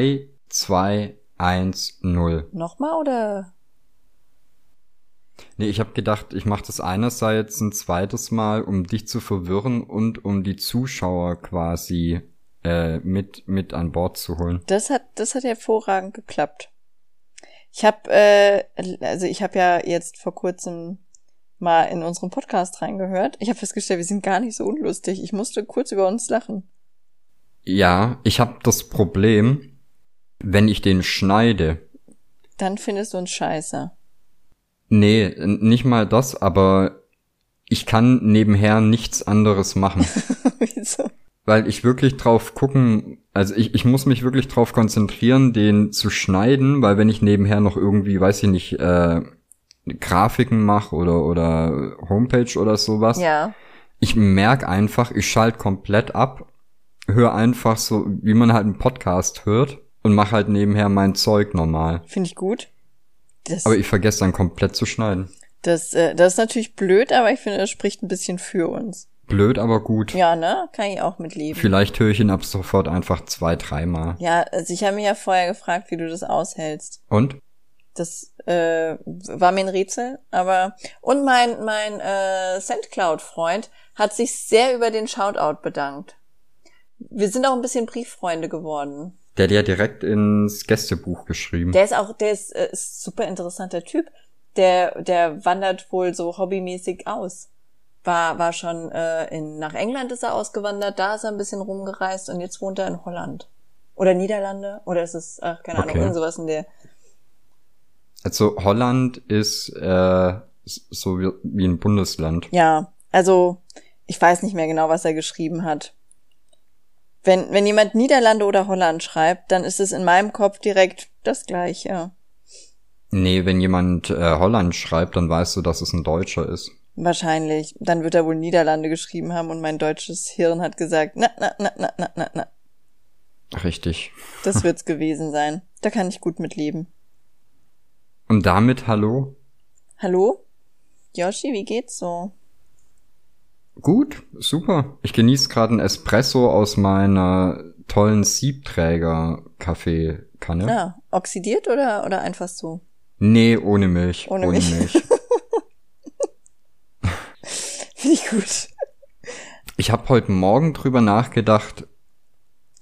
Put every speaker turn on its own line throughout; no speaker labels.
3, 2, 1, 0.
Nochmal oder?
Nee, ich habe gedacht, ich mache das einerseits ein zweites Mal, um dich zu verwirren und um die Zuschauer quasi äh, mit mit an Bord zu holen.
Das hat das hat hervorragend geklappt. Ich habe äh, also ich habe ja jetzt vor kurzem mal in unseren Podcast reingehört. Ich habe festgestellt, wir sind gar nicht so unlustig. Ich musste kurz über uns lachen.
Ja, ich habe das Problem, wenn ich den schneide.
Dann findest du uns scheiße.
Nee, nicht mal das, aber ich kann nebenher nichts anderes machen.
Wieso?
Weil ich wirklich drauf gucken, also ich, ich muss mich wirklich drauf konzentrieren, den zu schneiden, weil wenn ich nebenher noch irgendwie, weiß ich nicht, äh, Grafiken mache oder, oder Homepage oder sowas,
Ja.
ich merk einfach, ich schalte komplett ab, höre einfach so, wie man halt einen Podcast hört und mache halt nebenher mein Zeug normal.
Finde ich gut. Das,
Aber ich vergesse dann komplett zu schneiden.
das, äh, das ist natürlich blöd, aber ich finde, das spricht ein bisschen für uns.
Blöd, aber gut.
Ja, ne? Kann ich auch mitleben.
Vielleicht höre ich ihn ab sofort einfach zwei, dreimal.
Ja, also ich habe mich ja vorher gefragt, wie du das aushältst.
Und?
Das äh, war mir ein Rätsel, aber und mein mein äh, SendCloud-Freund hat sich sehr über den Shoutout bedankt. Wir sind auch ein bisschen Brieffreunde geworden.
Der hat ja direkt ins Gästebuch geschrieben.
Der ist auch, der ist, äh, ist super interessanter Typ. Der der wandert wohl so hobbymäßig aus. War war schon äh, in nach England ist er ausgewandert, da ist er ein bisschen rumgereist und jetzt wohnt er in Holland oder Niederlande oder ist es ach keine Ahnung
Okay.
irgend sowas in der
Also Holland ist äh, so wie, wie ein Bundesland.
Ja, also ich weiß nicht mehr genau, was er geschrieben hat. Wenn, wenn jemand Niederlande oder Holland schreibt, dann ist es in meinem Kopf direkt das gleiche.
Nee, wenn jemand äh, Holland schreibt, dann weißt du, dass es ein Deutscher ist.
Wahrscheinlich. Dann wird er wohl Niederlande geschrieben haben und mein deutsches Hirn hat gesagt, na, na, na, na, na, na, na.
Richtig.
Das wird's gewesen sein. Da kann ich gut mit leben.
Und damit hallo?
Hallo? Yoshi, wie geht's so?
Gut, super. Ich genieße gerade einen Espresso aus meiner tollen Siebträger-Kaffeekanne.
Ja, oxidiert oder, oder einfach so?
Nee, ohne Milch.
Ohne
Ohne,
Milch.
Milch.
Finde ich gut.
Ich habe heute Morgen drüber nachgedacht.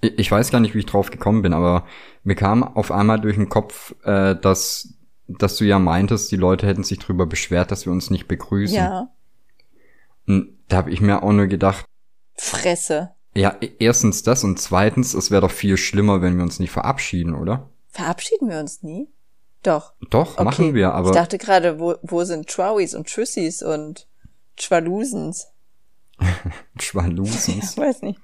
Ich ich weiß gar nicht, wie ich drauf gekommen bin, aber mir kam auf einmal durch den Kopf, äh, dass, dass du ja meintest, die Leute hätten sich drüber beschwert, dass wir uns nicht begrüßen.
Ja.
Und da habe ich mir auch nur gedacht,
Fresse.
ja, e- erstens das und zweitens, es wäre doch viel schlimmer, wenn wir uns nicht verabschieden, oder?
Verabschieden wir uns nie? Doch.
Doch,
Okay.
machen wir, aber
Ich dachte gerade, wo, wo sind Trowis und Tschüssis und Schwalusens?
Schwalusens.
Weiß nicht.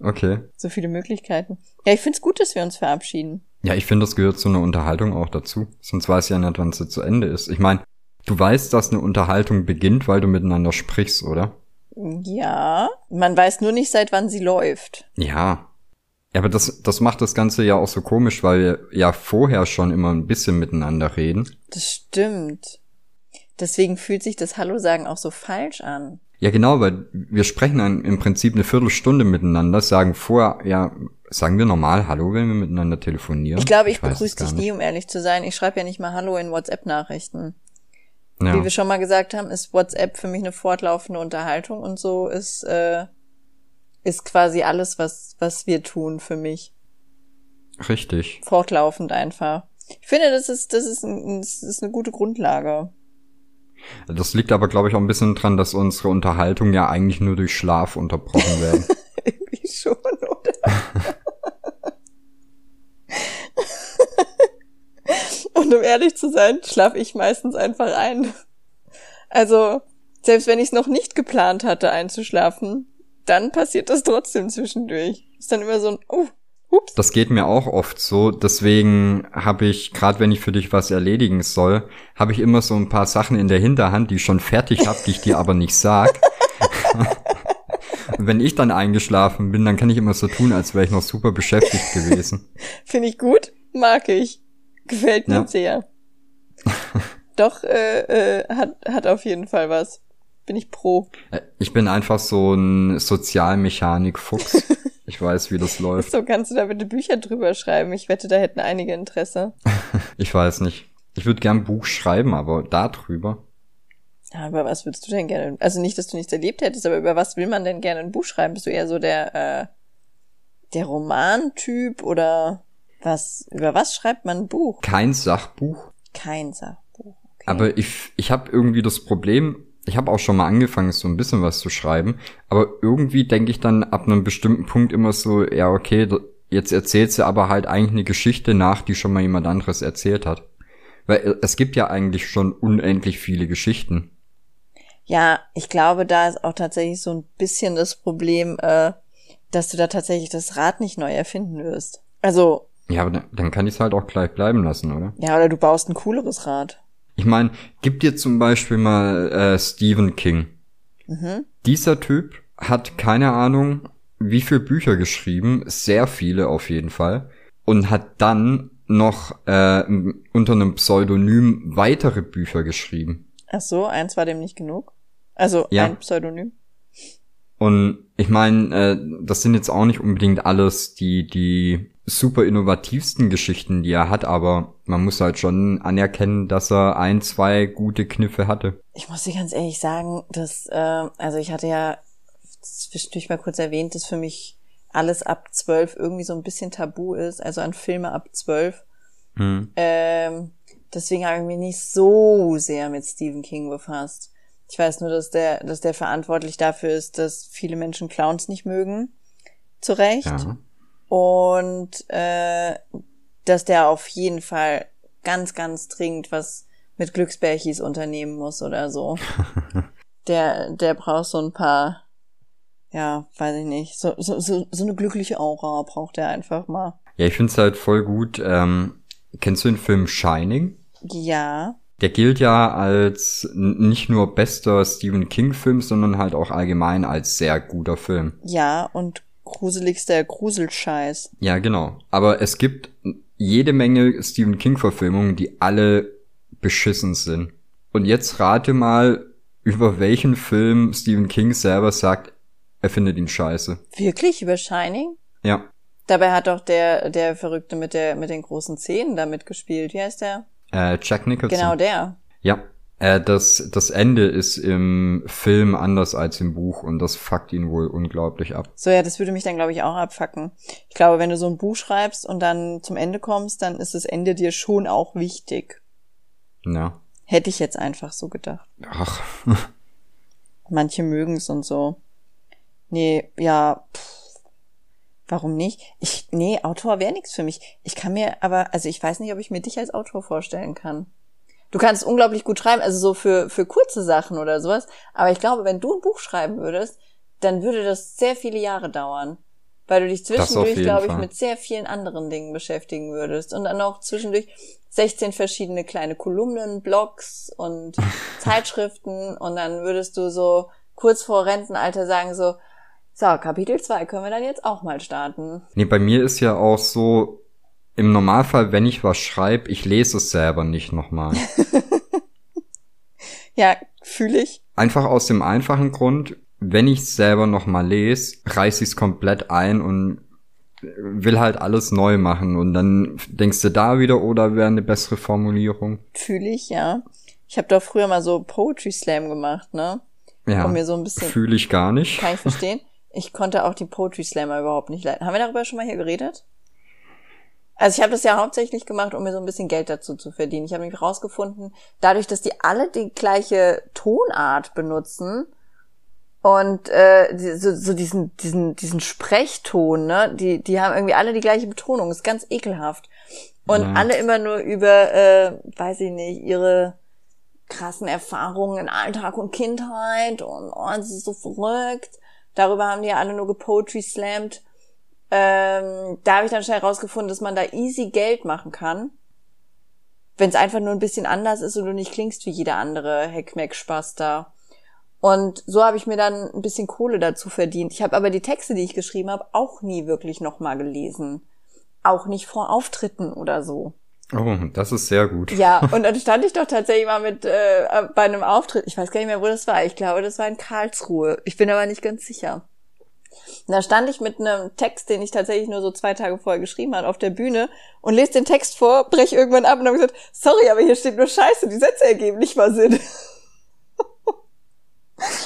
Okay.
So viele Möglichkeiten. Ja, ich find's gut, dass wir uns verabschieden.
Ja, ich finde, das gehört zu einer Unterhaltung auch dazu. Sonst weiß ich ja nicht, wann sie zu Ende ist. Ich meine, du weißt, dass eine Unterhaltung beginnt, weil du miteinander sprichst, oder?
Ja. Man weiß nur nicht, seit wann sie läuft.
Ja. Ja, aber das, das macht das Ganze ja auch so komisch, weil wir ja vorher schon immer ein bisschen miteinander reden.
Das stimmt. Deswegen fühlt sich das Hallo sagen auch so falsch an.
Ja, genau, weil wir sprechen dann im Prinzip eine Viertelstunde miteinander, sagen vorher, ja, sagen wir normal Hallo, wenn wir miteinander telefonieren.
Ich glaube, ich
es
begrüße dich nie, um ehrlich zu sein. Ich schreibe ja nicht mal Hallo in WhatsApp-Nachrichten.
Ja.
Wie wir schon mal gesagt haben, ist WhatsApp für mich eine fortlaufende Unterhaltung und so ist, äh, ist quasi alles, was, was wir tun für mich.
Richtig.
Fortlaufend einfach. Ich finde, das ist, das ist, ein, das ist eine gute Grundlage.
Das liegt aber, glaube ich, auch ein bisschen dran, dass unsere Unterhaltung ja eigentlich nur durch Schlaf unterbrochen werden.
Irgendwie schon, oder? Und um ehrlich zu sein, schlafe ich meistens einfach ein. Also, selbst wenn ich es noch nicht geplant hatte, einzuschlafen, dann passiert das trotzdem zwischendurch. Ist dann immer so ein, oh, hups.
Das geht mir auch oft so. Deswegen habe ich, gerade wenn ich für dich was erledigen soll, habe ich immer so ein paar Sachen in der Hinterhand, die ich schon fertig habe, die ich dir aber nicht sag. Und wenn ich dann eingeschlafen bin, dann kann ich immer so tun, als wäre ich noch super beschäftigt gewesen.
Finde ich gut, mag ich. Gefällt mir
Ja.
sehr. Doch, äh, äh, hat, hat auf jeden Fall was. Bin ich pro.
Äh, Ich bin einfach so ein Sozialmechanik-Fuchs. Ich weiß, wie das läuft.
So kannst du da bitte Bücher drüber schreiben. Ich wette, da hätten einige Interesse.
ich weiß nicht. Ich würde gern ein Buch schreiben, aber da drüber.
Ja, über was würdest du denn gerne? Also nicht, dass du nichts erlebt hättest, aber über was will man denn gerne ein Buch schreiben? Bist du eher so der, äh, der Romantyp oder was? Über was schreibt man ein Buch?
Kein Sachbuch.
Kein Sachbuch. Okay.
Aber ich, ich habe irgendwie das Problem, ich habe auch schon mal angefangen, so ein bisschen was zu schreiben, aber irgendwie denke ich dann ab einem bestimmten Punkt immer so, ja, okay, jetzt erzählst du aber halt eigentlich eine Geschichte nach, die schon mal jemand anderes erzählt hat. Weil es gibt ja eigentlich schon unendlich viele Geschichten.
Ja, ich glaube, da ist auch tatsächlich so ein bisschen das Problem, äh, dass du da tatsächlich das Rad nicht neu erfinden wirst. Also.
Ja, aber dann kann ich es halt auch gleich bleiben lassen, oder?
Ja, oder du baust ein cooleres Rad.
Ich meine, gib dir zum Beispiel mal äh, Stephen King. Mhm. Dieser Typ hat keine Ahnung, wie viele Bücher geschrieben, sehr viele auf jeden Fall, und hat dann noch äh, unter einem Pseudonym weitere Bücher geschrieben.
Ach so, eins war dem nicht genug. Also ja. ein Pseudonym.
Und ich meine, äh, das sind jetzt auch nicht unbedingt alles die die super innovativsten Geschichten, die er hat, aber man muss halt schon anerkennen, dass er ein, zwei gute Kniffe hatte.
Ich muss dir ganz ehrlich sagen, dass, äh, also ich hatte ja zwischendurch mal kurz erwähnt, dass für mich alles ab zwölf irgendwie so ein bisschen tabu ist, also an Filme ab zwölf. Hm. Ähm, deswegen habe ich mich nicht so sehr mit Stephen King befasst. Ich weiß nur, dass der, dass der verantwortlich dafür ist, dass viele Menschen Clowns nicht mögen. Zu Recht. Ja. Und äh, dass der auf jeden Fall ganz, ganz dringend was mit Glücksbärchis unternehmen muss oder so. der, der braucht so ein paar, ja, weiß ich nicht, so, so, so, so eine glückliche Aura braucht er einfach mal.
Ja, ich find's halt voll gut. Ähm, kennst du den Film Shining?
Ja.
Der gilt ja als nicht nur bester Stephen King-Film, sondern halt auch allgemein als sehr guter Film.
Ja, und gruseligster Gruselscheiß.
Ja, genau. Aber es gibt jede Menge Stephen King-Verfilmungen, die alle beschissen sind. Und jetzt rate mal, über welchen Film Stephen King selber sagt, er findet ihn scheiße.
Wirklich? Über Shining?
Ja.
Dabei hat doch der, der Verrückte mit der, mit den großen Zähnen da mitgespielt. Wie heißt der?
Äh, Jack Nicholson.
Genau der.
Ja. Äh, das, das Ende ist im Film anders als im Buch und das fuckt ihn wohl unglaublich ab.
So, ja, das würde mich dann, glaube ich, auch abfacken. Ich glaube, wenn du so ein Buch schreibst und dann zum Ende kommst, dann ist das Ende dir schon auch wichtig.
Ja.
Hätte ich jetzt einfach so gedacht.
Ach.
Manche mögen's und so. Nee, ja, pff, warum nicht? Ich, nee, Autor wäre nichts für mich. Ich kann mir aber, also ich weiß nicht, ob ich mir dich als Autor vorstellen kann. Du kannst unglaublich gut schreiben, also so für, für kurze Sachen oder sowas. Aber ich glaube, wenn du ein Buch schreiben würdest, dann würde das sehr viele Jahre dauern. Weil du dich zwischendurch, glaube ich, mit sehr vielen anderen Dingen beschäftigen würdest. Und dann auch zwischendurch 16 verschiedene kleine Kolumnen, Blogs und Zeitschriften. Und dann würdest du so kurz vor Rentenalter sagen so, so, Kapitel 2 können wir dann jetzt auch mal starten.
Nee, bei mir ist ja auch so, im Normalfall, wenn ich was schreibe, ich lese es selber nicht nochmal.
ja, fühle ich.
Einfach aus dem einfachen Grund, wenn ich es selber nochmal lese, reiß ich es komplett ein und will halt alles neu machen und dann denkst du da wieder oder wäre eine bessere Formulierung.
Fühle ich, ja. Ich habe doch früher mal so Poetry Slam gemacht, ne?
Ja.
Um mir so ein bisschen.
Fühle ich gar nicht.
Kann ich verstehen. Ich konnte auch die Poetry Slammer überhaupt nicht leiten. Haben wir darüber schon mal hier geredet? Also ich habe das ja hauptsächlich gemacht, um mir so ein bisschen Geld dazu zu verdienen. Ich habe mich rausgefunden, dadurch, dass die alle die gleiche Tonart benutzen und äh, so, so diesen diesen diesen Sprechton, ne, die die haben irgendwie alle die gleiche Betonung. ist ganz ekelhaft. Und ja. alle immer nur über, äh, weiß ich nicht, ihre krassen Erfahrungen in Alltag und Kindheit und oh, es ist so verrückt. Darüber haben die ja alle nur gepoetry slammed ähm, da habe ich dann schnell rausgefunden, dass man da easy Geld machen kann. Wenn es einfach nur ein bisschen anders ist und du nicht klingst wie jeder andere Heckmeck-Spaß da. Und so habe ich mir dann ein bisschen Kohle dazu verdient. Ich habe aber die Texte, die ich geschrieben habe, auch nie wirklich nochmal gelesen. Auch nicht vor Auftritten oder so.
Oh, das ist sehr gut.
Ja, und dann stand ich doch tatsächlich mal mit äh, bei einem Auftritt. Ich weiß gar nicht mehr, wo das war. Ich glaube, das war in Karlsruhe. Ich bin aber nicht ganz sicher. Und da stand ich mit einem Text, den ich tatsächlich nur so zwei Tage vorher geschrieben habe, auf der Bühne und lese den Text vor, breche irgendwann ab und habe gesagt, sorry, aber hier steht nur Scheiße, die Sätze ergeben nicht mal Sinn.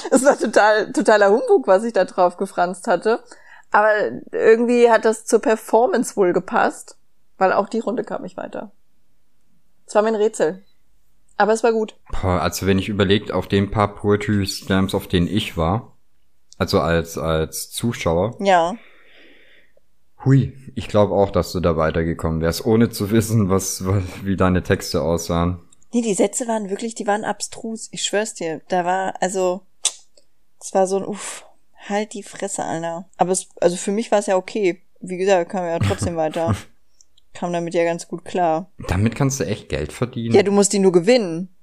Es war total, totaler Humbug, was ich da drauf gefranst hatte. Aber irgendwie hat das zur Performance wohl gepasst, weil auch die Runde kam ich weiter. Es war mein Rätsel. Aber es war gut.
Also wenn ich überlegt, auf den paar Poetry Slams, auf denen ich war, also als, als Zuschauer.
Ja.
Hui, ich glaube auch, dass du da weitergekommen wärst, ohne zu wissen, was, was, wie deine Texte aussahen.
Nee, die Sätze waren wirklich, die waren abstrus. Ich schwör's dir. Da war, also, es war so ein, uff, halt die Fresse, Alter. Aber es, also für mich war es ja okay. Wie gesagt, kam ja trotzdem weiter. Kam damit ja ganz gut klar.
Damit kannst du echt Geld verdienen.
Ja, du musst die nur gewinnen.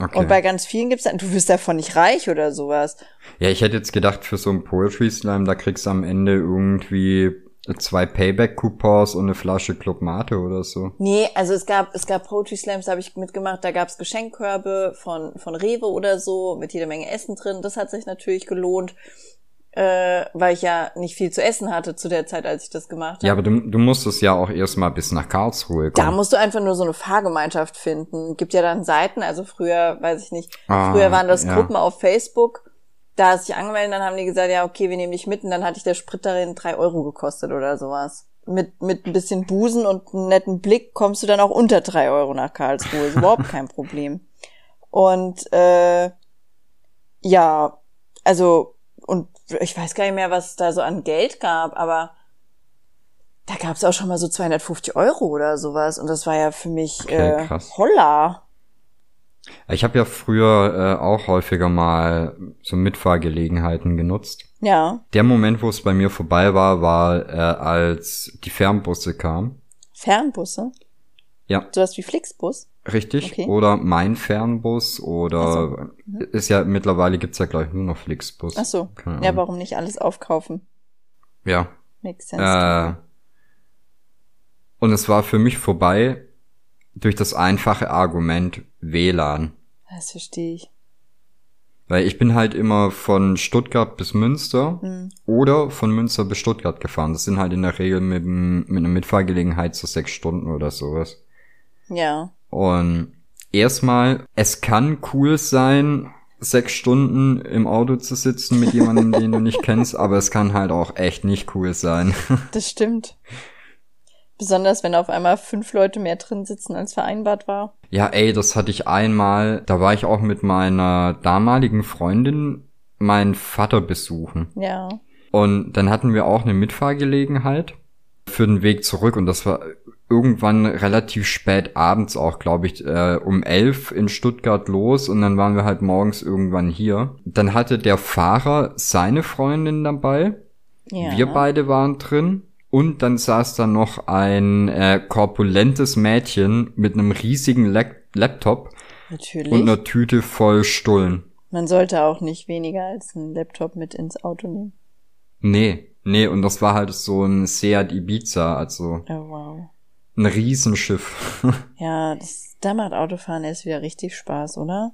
Okay.
Und bei ganz vielen gibt's dann, du wirst davon nicht reich oder sowas.
ja, ich hätte jetzt gedacht, für so einen Poetry Slam, da kriegst du am Ende irgendwie zwei Payback-Coupons und eine Flasche Club Mate oder so.
Nee, also es gab, es gab Poetry Slams, da habe ich mitgemacht, da gab's Geschenkkörbe von, von Rewe oder so, mit jeder Menge Essen drin. Das hat sich natürlich gelohnt, äh, weil ich ja nicht viel zu essen hatte zu der Zeit, als ich das gemacht habe.
Ja, aber du, du musstest ja auch erstmal bis nach Karlsruhe
Da
kommen.
musst du einfach nur so eine Fahrgemeinschaft finden. Gibt ja dann Seiten, also früher, weiß ich nicht,
Ah,
früher waren das
ja.
Gruppen auf Facebook. Da hast du dich angemeldet, dann haben die gesagt, ja, okay, wir nehmen dich mit und dann hatte ich der Sprit darin drei Euro gekostet oder sowas. Mit, mit ein bisschen Busen und einem netten Blick kommst du dann auch unter drei Euro nach Karlsruhe. Ist überhaupt kein Problem. Und äh, ja, also, ich weiß gar nicht mehr, was es da so an Geld gab, aber da gab es auch schon mal so 250 Euro oder sowas. Und das war ja für mich
Okay,
äh,
krass.
Holla.
Ich habe ja früher äh, auch häufiger mal so Mitfahrgelegenheiten genutzt.
Ja.
Der Moment, wo es bei mir vorbei war, war, äh, als die Fernbusse kamen.
Fernbusse?
Ja,
Sowas wie Flixbus?
Richtig.
Okay.
Oder mein Fernbus oder ist ja mittlerweile gibt's ja gleich nur noch Flixbus.
Ach so. Ja, warum nicht alles aufkaufen?
Ja.
Makes sense.
Äh, und es war für mich vorbei durch das einfache Argument WLAN.
Das verstehe ich.
Weil ich bin halt immer von Stuttgart bis Münster
Hm.
oder von Münster bis Stuttgart gefahren. Das sind halt in der Regel mit, mit einer Mitfahrgelegenheit so sechs Stunden oder sowas.
Ja.
Und erstmal, es kann cool sein, sechs Stunden im Auto zu sitzen mit jemandem, den du nicht kennst, aber es kann halt auch echt nicht cool sein.
Das stimmt. Besonders wenn auf einmal fünf Leute mehr drin sitzen, als vereinbart war.
Ja, ey, das hatte ich einmal, da war ich auch mit meiner damaligen Freundin meinen Vater besuchen.
Ja.
Und dann hatten wir auch eine Mitfahrgelegenheit für den Weg zurück und das war irgendwann relativ spät abends auch, glaube ich, äh, um elf in Stuttgart los und dann waren wir halt morgens irgendwann hier. Dann hatte der Fahrer seine Freundin dabei,
ja.
wir beide waren drin und dann saß da noch ein äh, korpulentes Mädchen mit einem riesigen Lap Laptop
Natürlich.
und einer Tüte voll Stullen.
Man sollte auch nicht weniger als einen Laptop mit ins Auto nehmen.
Nee, nee, und das war halt so ein Seat Ibiza, also
Oh, wow.
ein Riesenschiff.
Ja, das, da macht Autofahren erst wieder richtig Spaß, oder?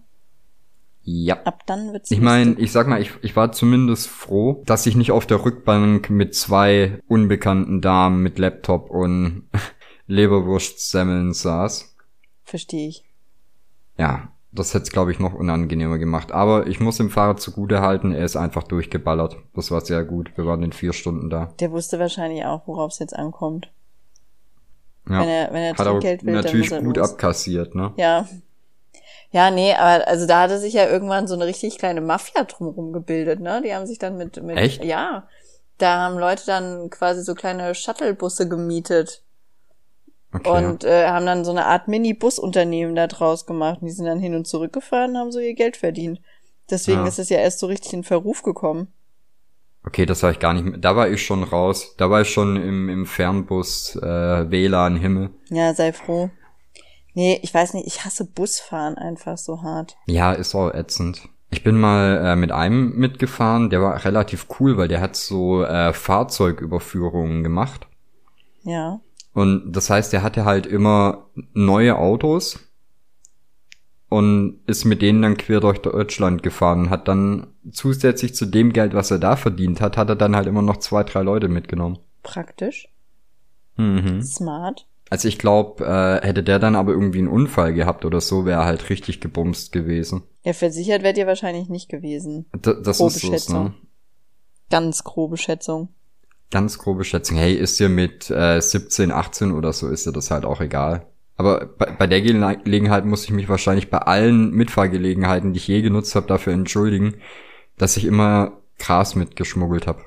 ja.
Ab dann wird's
Ich meine, ich sag mal, ich, ich war zumindest froh, dass ich nicht auf der Rückbank mit zwei unbekannten Damen mit Laptop und Leberwurstsemmeln saß.
Verstehe ich.
Ja, das hätte es, glaube ich, noch unangenehmer gemacht. Aber ich muss dem Fahrer zugute halten, er ist einfach durchgeballert. Das war sehr gut. Wir waren in vier Stunden da.
Der wusste wahrscheinlich auch, worauf es jetzt ankommt.
Ja.
Wenn er, wenn er
Hat
Trinkgeld will,
natürlich
dann muss er
gut
los.
abkassiert, ne?
Ja. Ja, nee, aber also da hatte sich ja irgendwann so eine richtig kleine Mafia drumherum gebildet, ne? Die haben sich dann mit, mit
Echt?
ja, da haben Leute dann quasi so kleine Shuttlebusse gemietet
Okay.
und äh, haben dann so eine Art Mini-Busunternehmen da draus gemacht. Und die sind dann hin und zurück gefahren und haben so ihr Geld verdient. Deswegen
Ja.
ist es ja erst so richtig in Verruf gekommen.
Okay, das war ich gar nicht mehr. Da war ich schon raus. Da war ich schon im, im Fernbus äh, WLAN-Himmel.
Ja, sei froh. Nee, ich weiß nicht, ich hasse Busfahren einfach so hart.
Ja, ist auch ätzend. Ich bin mal äh, mit einem mitgefahren, der war relativ cool, weil der hat so äh, Fahrzeugüberführungen gemacht.
Ja.
Und das heißt, der hatte halt immer neue Autos und ist mit denen dann quer durch Deutschland gefahren und hat dann zusätzlich zu dem Geld, was er da verdient hat, hat er dann halt immer noch zwei, drei Leute mitgenommen.
Praktisch.
Mhm.
Smart.
Also ich glaube, äh, hätte der dann aber irgendwie einen Unfall gehabt oder so, wäre er halt richtig gebumst gewesen.
Ja, versichert wärt ihr wahrscheinlich nicht gewesen.
D das
Grobe
ist es,
Schätzung.
ne?
Ganz grobe Schätzung.
Ganz grobe Schätzung. Hey, ist dir mit äh, 17, 18 oder so, ist dir das halt auch egal. Aber bei, bei der Gele- Gelegenheit muss ich mich wahrscheinlich bei allen Mitfahrgelegenheiten, die ich je genutzt habe, dafür entschuldigen, dass ich immer Gras mitgeschmuggelt habe.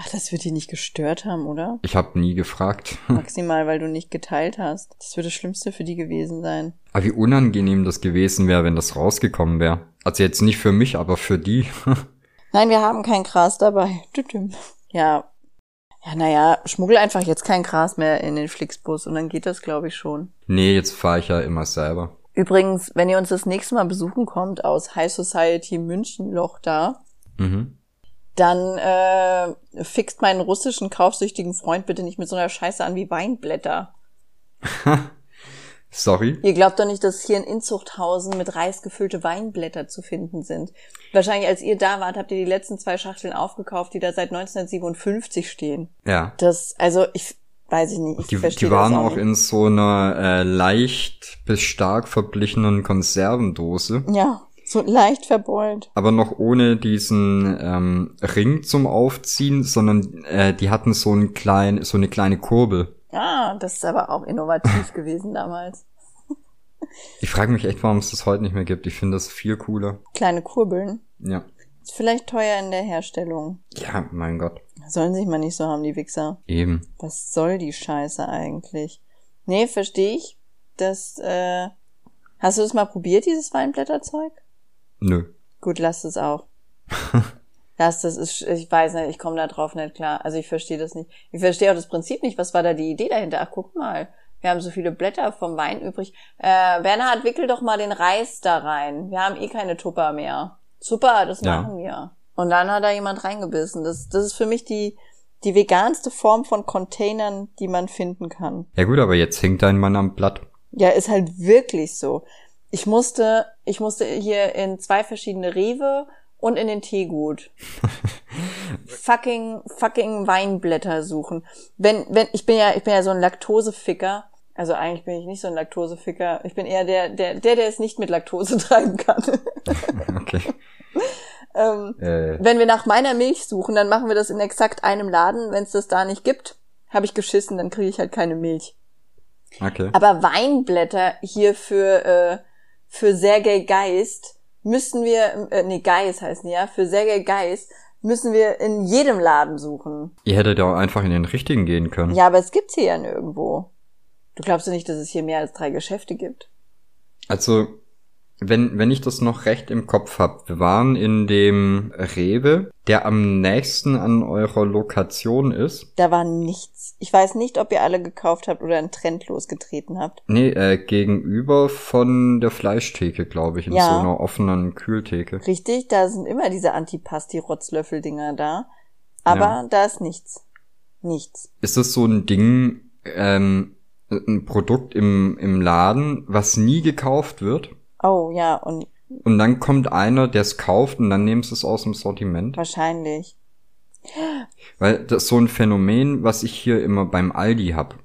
Ach, das wird die nicht gestört haben, oder?
Ich habe nie gefragt.
Maximal, weil du nicht geteilt hast. Das wird das Schlimmste für die gewesen sein.
Aber wie unangenehm das gewesen wäre, wenn das rausgekommen wäre. Also jetzt nicht für mich, aber für die.
Nein, wir haben kein Gras dabei. Ja. Ja, naja, schmuggel einfach jetzt kein Gras mehr in den Flixbus und dann geht das, glaube ich, schon.
nee, jetzt fahre ich ja immer selber.
Übrigens, wenn ihr uns das nächste Mal besuchen kommt aus High Society München Loch da,
Mhm.
dann äh, fixt meinen russischen kaufsüchtigen Freund bitte nicht mit so einer Scheiße an wie Weinblätter.
Sorry.
Ihr glaubt doch nicht, dass hier in Inzuchthausen mit Reis gefüllte Weinblätter zu finden sind. Wahrscheinlich, als ihr da wart, habt ihr die letzten zwei Schachteln aufgekauft, die da seit 1957 stehen.
Ja.
Das, also ich weiß ich nicht, ich
Die, die waren auch
nicht.
in so einer äh, leicht bis stark verblichenen Konservendose,
Ja, so leicht verbeult.
aber noch ohne diesen ähm, Ring zum Aufziehen, sondern äh, die hatten so ein klein, so eine kleine Kurbel.
Ah, das ist aber auch innovativ gewesen damals.
Ich frage mich echt, warum es das heute nicht mehr gibt. Ich finde das viel cooler.
Kleine Kurbeln.
Ja.
Ist vielleicht teuer in der Herstellung.
Ja, mein Gott.
Sollen sich mal nicht so haben, die Wichser.
Eben.
Was soll die Scheiße eigentlich? Nee, verstehe ich. Das, äh, hast du das mal probiert, dieses Weinblätterzeug?
Nö.
Gut, lass es auch. lass das ist, ich weiß nicht, ich komme da drauf nicht klar. Also ich verstehe das nicht. Ich verstehe auch das Prinzip nicht. Was war da die Idee dahinter? Ach, guck mal. Wir haben so viele Blätter vom Wein übrig. Äh, Bernhard, wickel doch mal den Reis da rein. Wir haben eh keine Tupper mehr. Super, das
Ja.
machen wir. Und dann hat da jemand reingebissen. Das, das ist für mich die, die veganste Form von Containern, die man finden kann.
Ja gut, aber jetzt hängt dein Mann am Blatt.
Ja, ist halt wirklich so. Ich musste, ich musste hier in zwei verschiedene Rewe und in den Teegut fucking, fucking Weinblätter suchen. Wenn, wenn, ich bin ja, ich bin ja so ein Laktoseficker. Also eigentlich bin ich nicht so ein Laktoseficker. Ich bin eher der, der, der, der es nicht mit Laktose treiben kann.
Okay.
ähm,
Äh,
wenn wir nach meiner Milch suchen, dann machen wir das in exakt einem Laden. Wenn es das da nicht gibt, habe ich geschissen, dann kriege ich halt keine Milch.
okay.
Aber Weinblätter hier für, äh, für Sergei Geist müssen wir, äh, nee, Geist heißen ja, für Sergei Geist müssen wir in jedem Laden suchen.
Ihr hättet ja auch einfach in den richtigen gehen können.
Ja, aber es gibt's hier ja nirgendwo. Du glaubst doch nicht, dass es hier mehr als drei Geschäfte gibt?
Also, wenn, wenn ich das noch recht im Kopf hab, wir waren in dem Rewe, der am nächsten an eurer Lokation ist.
Da war nichts. Ich weiß nicht, ob ihr alle gekauft habt oder einen Trend losgetreten habt.
Nee, äh, gegenüber von der Fleischtheke, glaube ich, in
Ja.
so einer offenen Kühltheke.
Richtig, da sind immer diese Antipasti-Rotzlöffel-Dinger da. Aber
Ja.
da ist nichts. Nichts.
Ist das so ein Ding, ähm, ein Produkt im, im Laden, was nie gekauft wird?
Oh ja, und
Und dann kommt einer, der es kauft und dann nehmen sie es aus dem Sortiment?
wahrscheinlich.
Weil das ist so ein Phänomen, was ich hier immer beim Aldi hab.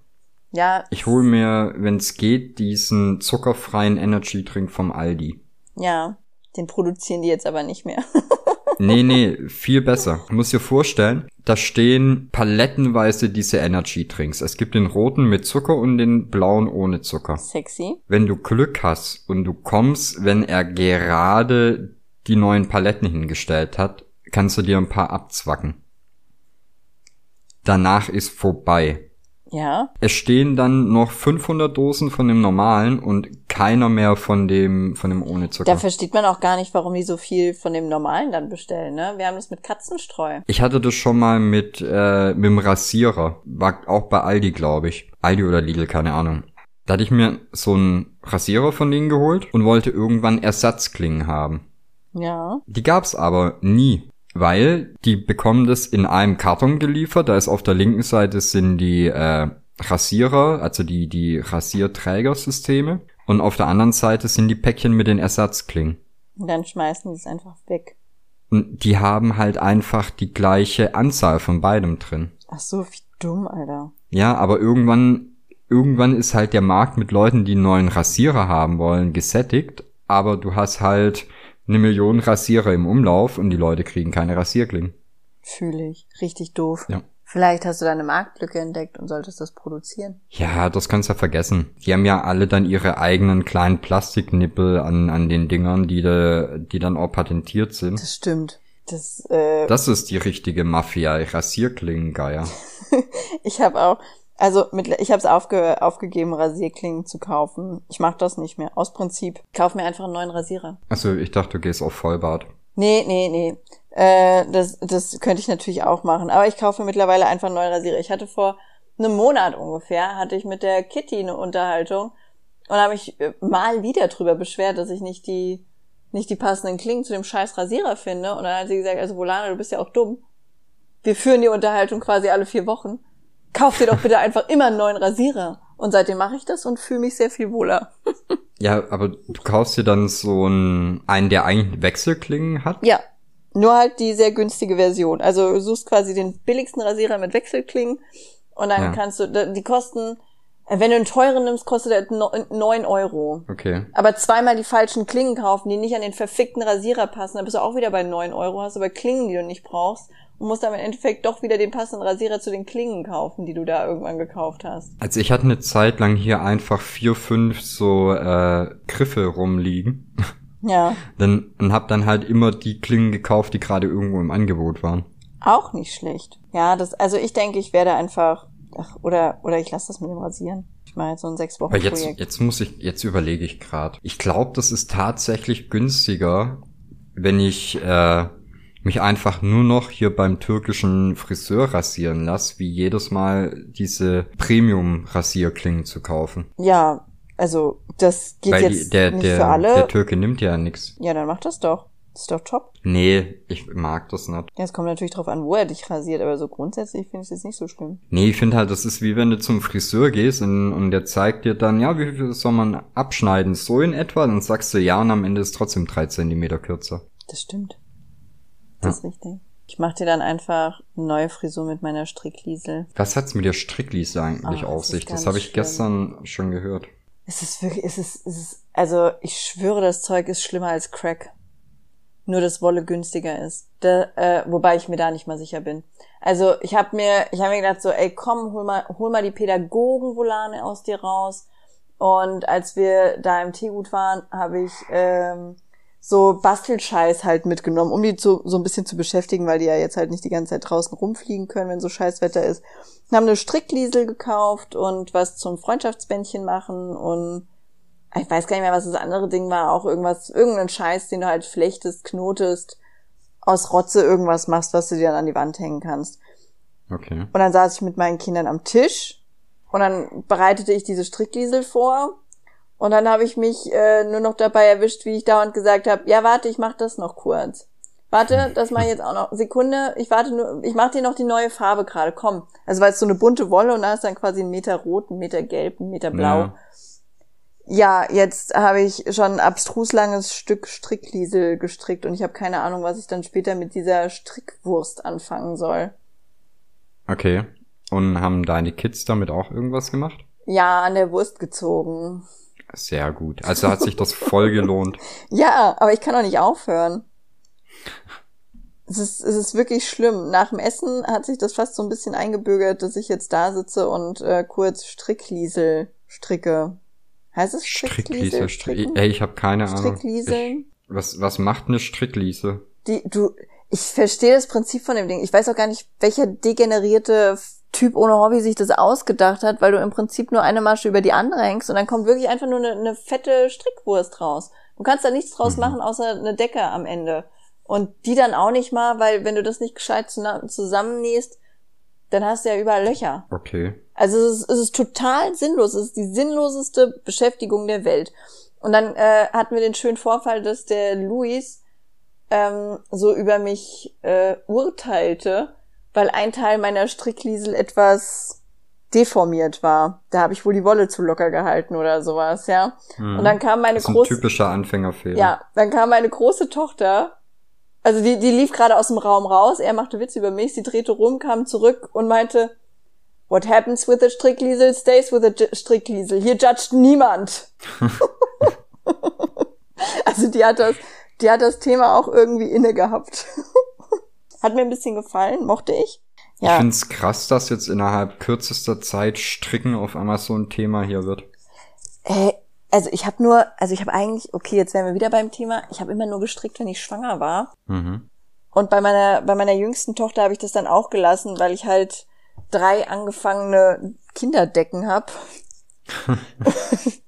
Ja,
Ich hole mir, wenn es geht, diesen zuckerfreien Energy Drink vom Aldi.
ja. Den produzieren die jetzt aber nicht mehr.
Nee, nee, viel besser. Du musst dir vorstellen, da stehen palettenweise diese Energy Drinks. Es gibt den roten mit Zucker und den blauen ohne Zucker.
Sexy.
Wenn du Glück hast und du kommst, wenn er gerade die neuen Paletten hingestellt hat, kannst du dir ein paar abzwacken. Danach ist vorbei.
Ja.
Es stehen dann noch 500 Dosen von dem normalen und keiner mehr von dem, von dem ohne Zucker.
Da versteht man auch gar nicht, warum die so viel von dem normalen dann bestellen, ne? Wir haben das mit Katzenstreu.
Ich hatte das schon mal mit, äh, mit dem Rasierer. War auch bei Aldi, glaube ich. Aldi oder Lidl, keine Ahnung. Da hatte ich mir so einen Rasierer von denen geholt und wollte irgendwann Ersatzklingen haben.
Ja.
Die gab's aber nie. Weil die bekommen das in einem Karton geliefert. Da ist auf der linken Seite sind die äh, Rasierer, also die, die Rasierträgersysteme. Und auf der anderen Seite sind die Päckchen mit den Ersatzklingen.
Und dann schmeißen die es einfach weg.
Und die haben halt einfach die gleiche Anzahl von beidem drin.
Ach so, wie dumm, Alter.
Ja, aber irgendwann, irgendwann ist halt der Markt mit Leuten, die einen neuen Rasierer haben wollen, gesättigt. Aber du hast halt eine Million Rasierer im Umlauf und die Leute kriegen keine Rasierklingen.
Fühle ich. Richtig doof.
Ja.
Vielleicht hast du da eine Marktlücke entdeckt und solltest das produzieren.
Ja, das kannst du ja vergessen. Die haben ja alle dann ihre eigenen kleinen Plastiknippel an, an den Dingern, die, de, die dann auch patentiert sind.
Das stimmt. Das, äh,
Das ist die richtige Mafia, Rasierklingengeier.
ich habe auch, also mit, ich habe es aufge, aufgegeben, Rasierklingen zu kaufen. Ich mache das nicht mehr. Aus Prinzip. Ich kauf mir einfach einen neuen Rasierer.
Also ich dachte, du gehst auf Vollbart.
Nee, nee, nee. Äh, das, das könnte ich natürlich auch machen. Aber ich kaufe mittlerweile einfach einen neuen Rasierer. Ich hatte vor einem Monat ungefähr, hatte ich mit der Kitty eine Unterhaltung und habe mich äh, mal wieder drüber beschwert, dass ich nicht die, nicht die passenden Klingen zu dem scheiß Rasierer finde. Und dann hat sie gesagt, also Volana, du bist ja auch dumm. Wir führen die Unterhaltung quasi alle vier Wochen. Kauf dir doch bitte einfach immer einen neuen Rasierer. Und seitdem mache ich das und fühle mich sehr viel wohler.
Ja, aber du kaufst dir dann so einen, einen, der eigentlich Wechselklingen hat?
Ja, nur halt die sehr günstige Version. Also du suchst quasi den billigsten Rasierer mit Wechselklingen und dann
Ja.
kannst du, die kosten, äh, wenn du einen teuren nimmst, kostet no- 9 Euro.
Okay.
Aber zweimal die falschen Klingen kaufen, die nicht an den verfickten Rasierer passen, dann bist du auch wieder bei 9 Euro, hast aber Klingen, die du nicht brauchst und musst dann im Endeffekt doch wieder den passenden Rasierer zu den Klingen kaufen, die du da irgendwann gekauft hast.
Also ich hatte eine Zeit lang hier einfach vier, fünf so äh, Griffe rumliegen.
Ja,
Dann, und hab dann halt immer die Klingen gekauft, die gerade irgendwo im Angebot waren.
auch nicht schlecht. Ja, das, also ich denke, ich werde einfach, ach, oder, oder ich lasse das mit dem Rasieren. Ich jetzt so ein sechs Wochen
Aber jetzt,
Projekt.
jetzt muss ich, jetzt überlege ich gerade. Ich glaube, das ist tatsächlich günstiger, wenn ich äh, mich einfach nur noch hier beim türkischen Friseur rasieren lasse, wie jedes Mal diese Premium-Rasierklingen zu kaufen.
Ja, also das geht
Weil
jetzt
der,
nicht
der,
für alle.
der Türke nimmt ja nix.
ja, dann mach das doch. Ist doch top.
Nee, ich mag das nicht.
Ja, es kommt natürlich drauf an, wo er dich rasiert, aber so grundsätzlich finde ich das nicht so schlimm.
Nee, ich finde halt, das ist wie wenn du zum Friseur gehst und, und der zeigt dir dann, ja, wie viel soll man abschneiden? So in etwa? Dann sagst du ja und am Ende ist trotzdem drei Zentimeter kürzer.
Das stimmt. Das ist richtig. Ich mach dir dann einfach eine neue Frisur mit meiner Strickliesel.
Was hat's mit der Strickliese eigentlich
Ach,
auf sich? Das habe ich
schlimm.
gestern schon gehört.
Es ist wirklich, es ist, es ist, also ich schwöre, das Zeug ist schlimmer als Crack. Nur, dass Wolle günstiger ist. Da, äh, wobei ich mir da nicht mal sicher bin. Also ich habe mir, ich habe mir gedacht so, ey, komm, hol mal, hol mal die Pädagogenvolane aus dir raus. Und als wir da im Teegut waren, habe ich ähm, so Bastelscheiß halt mitgenommen, um die zu, so ein bisschen zu beschäftigen, weil die ja jetzt halt nicht die ganze Zeit draußen rumfliegen können, wenn so Scheißwetter ist. Wir haben eine Strickliesel gekauft und was zum Freundschaftsbändchen machen und ich weiß gar nicht mehr, was das andere Ding war, auch irgendwas, irgendeinen Scheiß, den du halt flechtest, knotest, aus Rotze irgendwas machst, was du dir dann an die Wand hängen kannst.
Okay.
Und dann saß ich mit meinen Kindern am Tisch und dann bereitete ich diese Strickliesel vor und dann habe ich mich äh, nur noch dabei erwischt, wie ich dauernd gesagt habe, ja warte, ich mach das noch kurz. Warte, das mache ich jetzt auch noch. Sekunde, ich warte nur, ich mache dir noch die neue Farbe gerade, komm. Also weil es so eine bunte Wolle und da ist dann quasi ein Meter rot, ein Meter gelb, ein Meter blau.
Ja.
Ja, jetzt habe ich schon ein abstrus langes Stück Strickliesel gestrickt und ich habe keine Ahnung, was ich dann später mit dieser Strickwurst anfangen soll.
Okay. Und haben deine Kids damit auch irgendwas gemacht?
Ja, an der Wurst gezogen.
Sehr gut. Also hat sich das voll gelohnt.
Ja, aber ich kann doch nicht aufhören. Es ist, es ist wirklich schlimm. Nach dem Essen hat sich das fast so ein bisschen eingebürgert, dass ich jetzt da sitze und äh, kurz Strickliesel stricke. Heißt es Strickliesel?
Strickliese, Strick. Ey, ich habe keine Ahnung. Ich,
Stricklieseln?
was, was macht eine Strickliese?
Die, du, ich verstehe das Prinzip von dem Ding. Ich weiß auch gar nicht, welcher degenerierte Typ ohne Hobby sich das ausgedacht hat, weil du im Prinzip nur eine Masche über die andere hängst und dann kommt wirklich einfach nur eine, eine fette Strickwurst raus. Du kannst da nichts draus
Mhm.
machen, außer eine Decke am Ende. Und die dann auch nicht mal, weil wenn du das nicht gescheit zusammennähst, dann hast du ja überall Löcher.
Okay.
Also es ist, es ist total sinnlos. Es ist die sinnloseste Beschäftigung der Welt. Und dann äh, hatten wir den schönen Vorfall, dass der Luis ähm, so über mich äh, urteilte, weil ein Teil meiner Strickliesel etwas deformiert war. Da habe ich wohl die Wolle zu locker gehalten oder sowas, ja.
Mhm.
Und dann kam meine
Das ist ein
große
typischer Anfängerfehler.
ja, dann kam meine große Tochter, also die, die lief gerade aus dem Raum raus, er machte Witze über mich, sie drehte rum, kam zurück und meinte, What happens with a Strickliesel stays with a Strickliesel. Hier judgt niemand. also die hat das, die hat das Thema auch irgendwie inne gehabt. Hat mir ein bisschen gefallen, mochte ich.
Ich
Ja,
find's krass, dass jetzt innerhalb kürzester Zeit Stricken auf einmal so ein Thema hier wird.
äh, also ich habe nur, also ich habe eigentlich, okay, jetzt wären wir wieder beim Thema, ich habe immer nur gestrickt, wenn ich schwanger war.
Mhm.
Und bei meiner, bei meiner jüngsten Tochter habe ich das dann auch gelassen, weil ich halt drei angefangene Kinderdecken habe.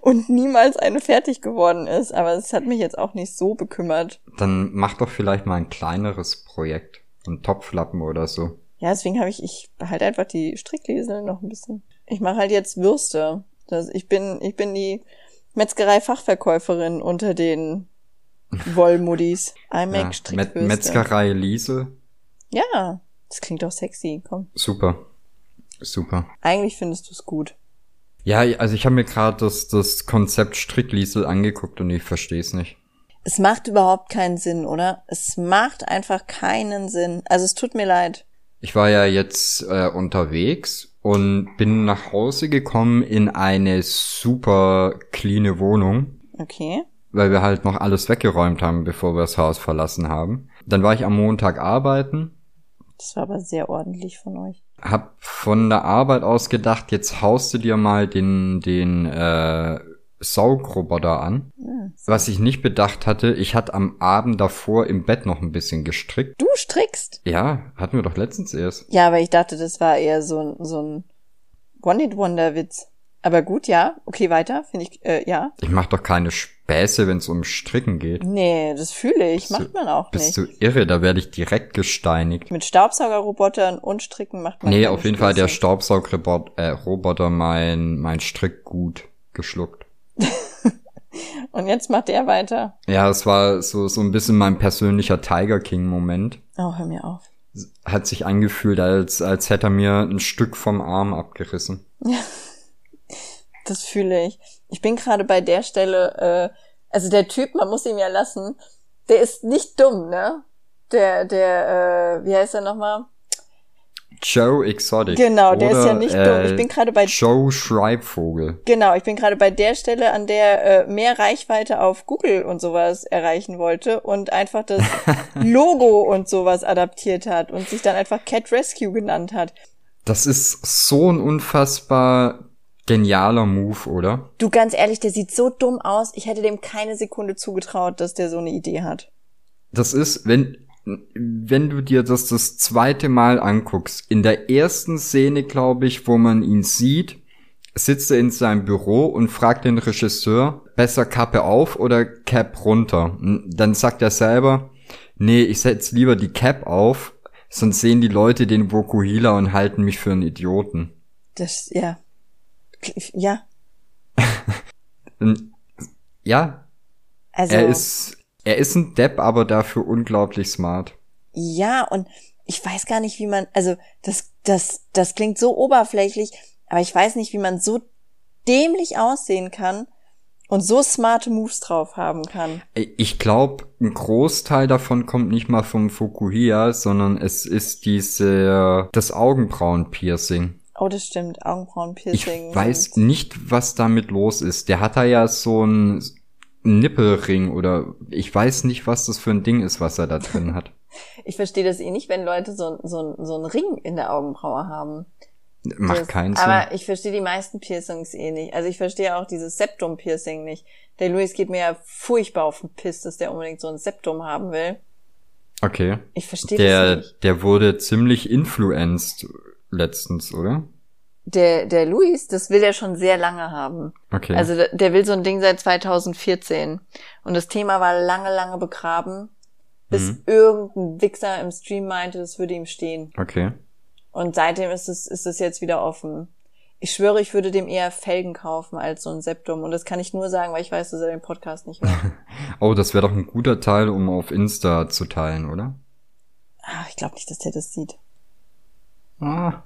und niemals eine fertig geworden ist. Aber es hat mich jetzt auch nicht so bekümmert.
Dann mach doch vielleicht mal ein kleineres Projekt. Ein Topflappen oder so.
Ja, deswegen habe ich, ich behalte einfach die Strickliesel noch ein bisschen. Ich mache halt jetzt Würste. Das, ich bin, ich bin die Metzgerei-Fachverkäuferin unter den Wollmuddis. I make
Ja. Met
Strickwürste.
Metzgerei Liese.
Ja, das klingt doch sexy. Komm.
Super. Super.
Eigentlich findest du es gut.
Ja, also ich habe mir gerade das, das Konzept Strickliesel angeguckt und ich verstehe es nicht.
Es macht überhaupt keinen Sinn, oder? Es macht einfach keinen Sinn. Also es tut mir leid.
Ich war ja jetzt äh, unterwegs und bin nach Hause gekommen in eine super cleane Wohnung,
Okay.
weil wir halt noch alles weggeräumt haben, bevor wir das Haus verlassen haben. Dann war ich am Montag arbeiten,
Das war aber sehr ordentlich von euch.
Hab von der Arbeit aus gedacht, jetzt haust du dir mal den, den äh, Saugroboter an.
Hm.
Was ich nicht bedacht hatte, ich hatte am Abend davor im Bett noch ein bisschen gestrickt.
Du strickst?
Ja, hatten wir doch letztens erst.
Ja, aber ich dachte, das war eher so ein, so ein One-Hit-Wonder-Witz. Aber gut, ja. Okay, weiter. Finde ich, äh, ja.
Ich mach doch keine Späße, wenn es um Stricken geht.
Nee, das fühle ich.
Bist
Macht man auch
Bist
nicht.
du irre? Da werde ich direkt gesteinigt.
Mit Staubsaugerrobotern und Stricken macht man
Nee, auf jeden Fall der
Späße.
Staubsaugroboter äh, Roboter mein, mein Strick gut geschluckt.
Und jetzt macht er weiter.
Ja, es war so, so ein bisschen mein persönlicher Tiger King Moment.
Oh, hör mir auf.
Hat sich angefühlt, als, als hätte er mir ein Stück vom Arm abgerissen.
Das fühle ich. Ich bin gerade bei der Stelle, äh, also der Typ, man muss ihm ja lassen, der ist nicht dumm, ne? Der, der, äh, wie heißt er nochmal?
Joe Exotic.
Genau, der ist
Oder,
ja nicht dumm. Ich bin gerade bei
Joe Schreibvogel.
Genau, ich bin gerade bei der Stelle, an der äh, mehr Reichweite auf Google und sowas erreichen wollte und einfach das Logo und sowas adaptiert hat und sich dann einfach Cat Rescue genannt hat.
Das ist so ein unfassbar genialer Move, oder?
Du, ganz ehrlich, der sieht so dumm aus. Ich hätte dem keine Sekunde zugetraut, dass der so eine Idee hat.
Das ist, wenn, wenn du dir das das zweite Mal anguckst, in der ersten Szene, glaube ich, wo man ihn sieht, sitzt er in seinem Büro und fragt den Regisseur, besser Kappe auf oder Cap runter? Und Dann sagt er selber, nee, ich setz lieber die Cap auf, sonst sehen die Leute den Vokuhila und halten mich für einen Idioten.
Das, ja. Ja.
Ja,
Also.
er ist, er ist ein Depp, aber dafür unglaublich smart.
Ja, und ich weiß gar nicht, wie man, also das, das, das klingt so oberflächlich, aber ich weiß nicht, wie man so dämlich aussehen kann und so smarte Moves drauf haben kann.
Ich glaube, ein Großteil davon kommt nicht mal vom Fukuhia, sondern es ist diese, das Augenbrauen-Piercing.
Oh, das stimmt,
Ich
Augenbrauenpiercing.
weiß
sind-
nicht, was damit los ist. Der hat da ja so ein Nippelring oder ich weiß nicht, was das für ein Ding ist, was er da drin hat.
Ich verstehe das eh nicht, wenn Leute so, so, so einen Ring in der Augenbraue haben.
Macht
Das-
keinen Sinn.
Aber ich verstehe die meisten Piercings eh nicht. Also ich verstehe auch dieses Septum-Piercing nicht. Der Luis geht mir ja furchtbar auf den Piss, dass der unbedingt so ein Septum haben will.
Okay.
Ich verstehe das
Der,
nicht.
der wurde ziemlich influenced letztens, oder?
Der, der Luis, das will er schon sehr lange haben.
Okay.
Also der, will so ein Ding seit 2014. Und das Thema war lange, lange begraben, bis
Mhm.
irgendein Wichser im Stream meinte, das würde ihm stehen.
okay.
Und seitdem ist es, ist es jetzt wieder offen. Ich schwöre, ich würde dem eher Felgen kaufen als so ein Septum. Und das kann ich nur sagen, weil ich weiß, dass er den Podcast nicht hört.
Oh, das wäre doch ein guter Teil, um auf Insta zu teilen, oder?
Ah, ich glaube nicht, dass der das sieht.
Ah.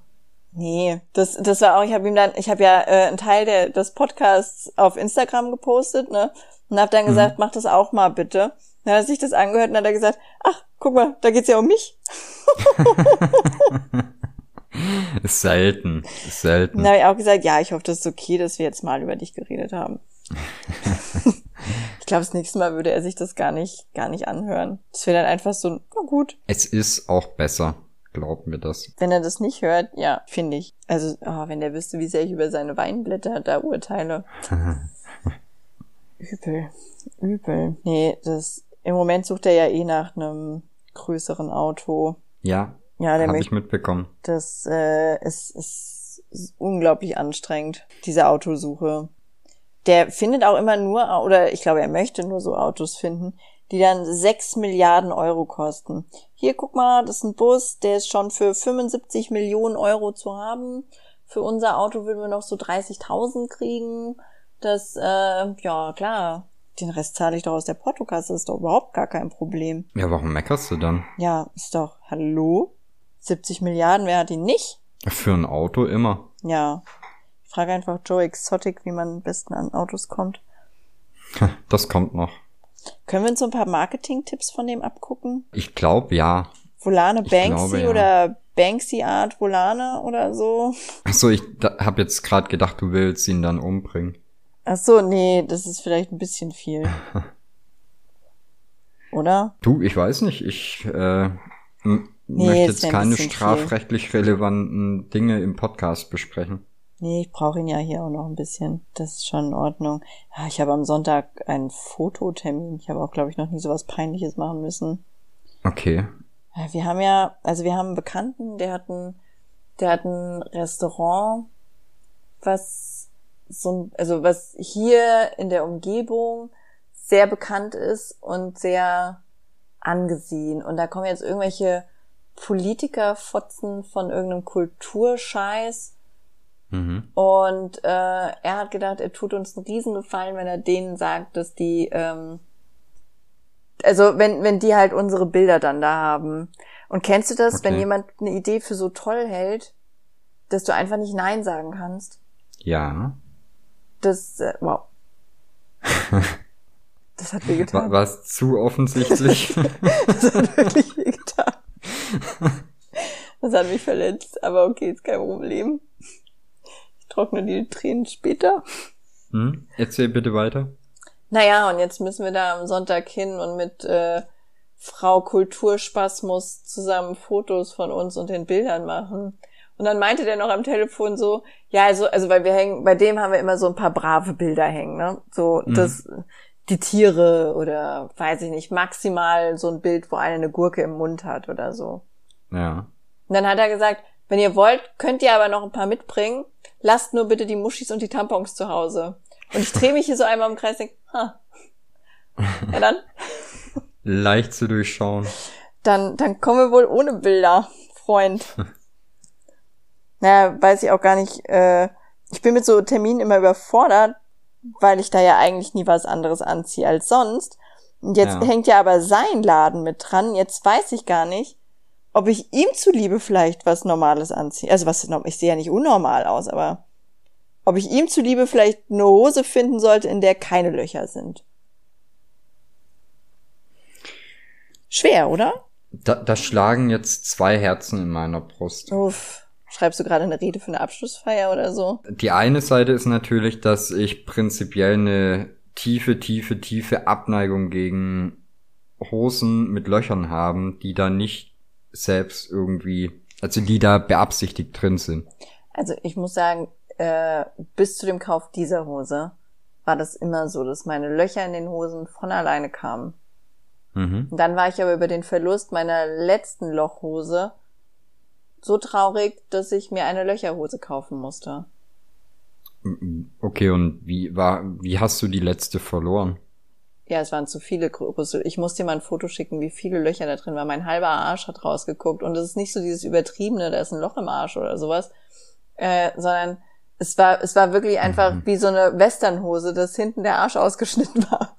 Nee, das, das war auch, ich habe ihm dann, ich habe ja äh, einen Teil der, des Podcasts auf Instagram gepostet, ne? Und habe dann gesagt, mhm. mach das auch mal bitte. Dann hat er sich das angehört und hat er gesagt, ach, guck mal, da geht's ja um mich.
ist selten, ist selten.
Dann habe ich auch gesagt, ja, ich hoffe, das ist okay, dass wir jetzt mal über dich geredet haben. ich glaube, das nächste Mal würde er sich das gar nicht, gar nicht anhören. Das wäre dann einfach so, na gut.
Es ist auch besser. Glaub mir das.
Wenn er das nicht hört, ja, finde ich. Also, oh, wenn der wüsste, wie sehr ich über seine Weinblätter da urteile. übel. Übel. Nee, das, im Moment sucht er ja eh nach einem größeren Auto.
Ja. Ja, der Hab ich mitbekommen.
Das äh, ist, ist, ist unglaublich anstrengend, diese Autosuche. Der findet auch immer nur, oder ich glaube, er möchte nur so Autos finden, die dann sechs Milliarden Euro kosten. Hier, guck mal, das ist ein Bus, der ist schon für 75 Millionen Euro zu haben. Für unser Auto würden wir noch so 30.000 kriegen. Das, äh, ja, klar, den Rest zahle ich doch aus der Portokasse, ist doch überhaupt gar kein Problem.
Ja, warum meckerst du dann?
Ja, ist doch, hallo? 70 Milliarden, wer hat die nicht?
Für ein Auto immer.
Ja. Ich frage einfach Joe Exotic, wie man am besten an Autos kommt.
Das kommt noch.
Können wir uns so ein paar Marketing-Tipps von dem abgucken?
Ich glaube, ja.
Volane Banksy glaube, ja. oder Banksy Art Volane oder so?
Ach so, ich habe jetzt gerade gedacht, du willst ihn dann umbringen.
Ach so, nee, das ist vielleicht ein bisschen viel. oder?
Du, ich weiß nicht. Ich äh, nee, möchte jetzt keine strafrechtlich viel. relevanten Dinge im Podcast besprechen.
Nee, ich brauche ihn ja hier auch noch ein bisschen. Das ist schon in Ordnung. Ja, ich habe am Sonntag einen Fototermin. Ich habe auch, glaube ich, noch nie so was Peinliches machen müssen.
Okay.
Wir haben ja, also wir haben einen Bekannten, der hat ein, der hat ein Restaurant, was so, also was hier in der Umgebung sehr bekannt ist und sehr angesehen. Und da kommen jetzt irgendwelche Politikerfotzen von irgendeinem Kulturscheiß Mhm. Und äh, er hat gedacht, er tut uns einen Riesengefallen, wenn er denen sagt, dass die, ähm, also wenn, wenn die halt unsere Bilder dann da haben. Und kennst du das, okay. wenn jemand eine Idee für so toll hält, dass du einfach nicht Nein sagen kannst?
Ja.
Das, äh, wow. das hat wehgetan.
War es zu offensichtlich?
das hat wirklich wehgetan. Das hat mich verletzt, aber okay, ist kein Problem trockne die Tränen später.
Hm? Erzähl bitte weiter.
Naja, und jetzt müssen wir da am Sonntag hin und mit äh, Frau Kulturspasmus zusammen Fotos von uns und den Bildern machen. Und dann meinte der noch am Telefon so, ja, also, also weil wir hängen, bei dem haben wir immer so ein paar brave Bilder hängen, ne? So, mhm. das, die Tiere oder weiß ich nicht, maximal so ein Bild, wo einer eine Gurke im Mund hat oder so.
Ja.
Und dann hat er gesagt, wenn ihr wollt, könnt ihr aber noch ein paar mitbringen. Lasst nur bitte die Muschis und die Tampons zu Hause. Und ich drehe mich hier so einmal im Kreis und denke, ha. Ja dann.
Leicht zu durchschauen.
Dann, dann kommen wir wohl ohne Bilder, Freund. naja, weiß ich auch gar nicht. Äh, ich bin mit so Terminen immer überfordert, weil ich da ja eigentlich nie was anderes anziehe als sonst. Und jetzt ja. hängt ja aber sein Laden mit dran. Jetzt weiß ich gar nicht, ob ich ihm zuliebe vielleicht was Normales anziehe. Also was, ich sehe ja nicht unnormal aus, aber ob ich ihm zuliebe vielleicht eine Hose finden sollte, in der keine Löcher sind. Schwer, oder?
Da, da schlagen jetzt zwei Herzen in meiner Brust.
Uff. Schreibst du gerade eine Rede für eine Abschlussfeier oder so?
Die eine Seite ist natürlich, dass ich prinzipiell eine tiefe, tiefe, tiefe Abneigung gegen Hosen mit Löchern haben, die da nicht selbst irgendwie, also die da beabsichtigt drin sind.
Also ich muss sagen, äh, bis zu dem Kauf dieser Hose war das immer so, dass meine Löcher in den Hosen von alleine kamen. Mhm. Dann war ich aber über den Verlust meiner letzten Lochhose so traurig, dass ich mir eine Löcherhose kaufen musste.
Okay, und wie war, wie hast du die letzte verloren?
Ja, es waren zu viele Größe. Ich musste dir mal ein Foto schicken, wie viele Löcher da drin waren. Mein halber Arsch hat rausgeguckt. Und es ist nicht so dieses übertriebene, da ist ein Loch im Arsch oder sowas, äh, sondern es war, es war wirklich einfach mhm. wie so eine Westernhose, dass hinten der Arsch ausgeschnitten war.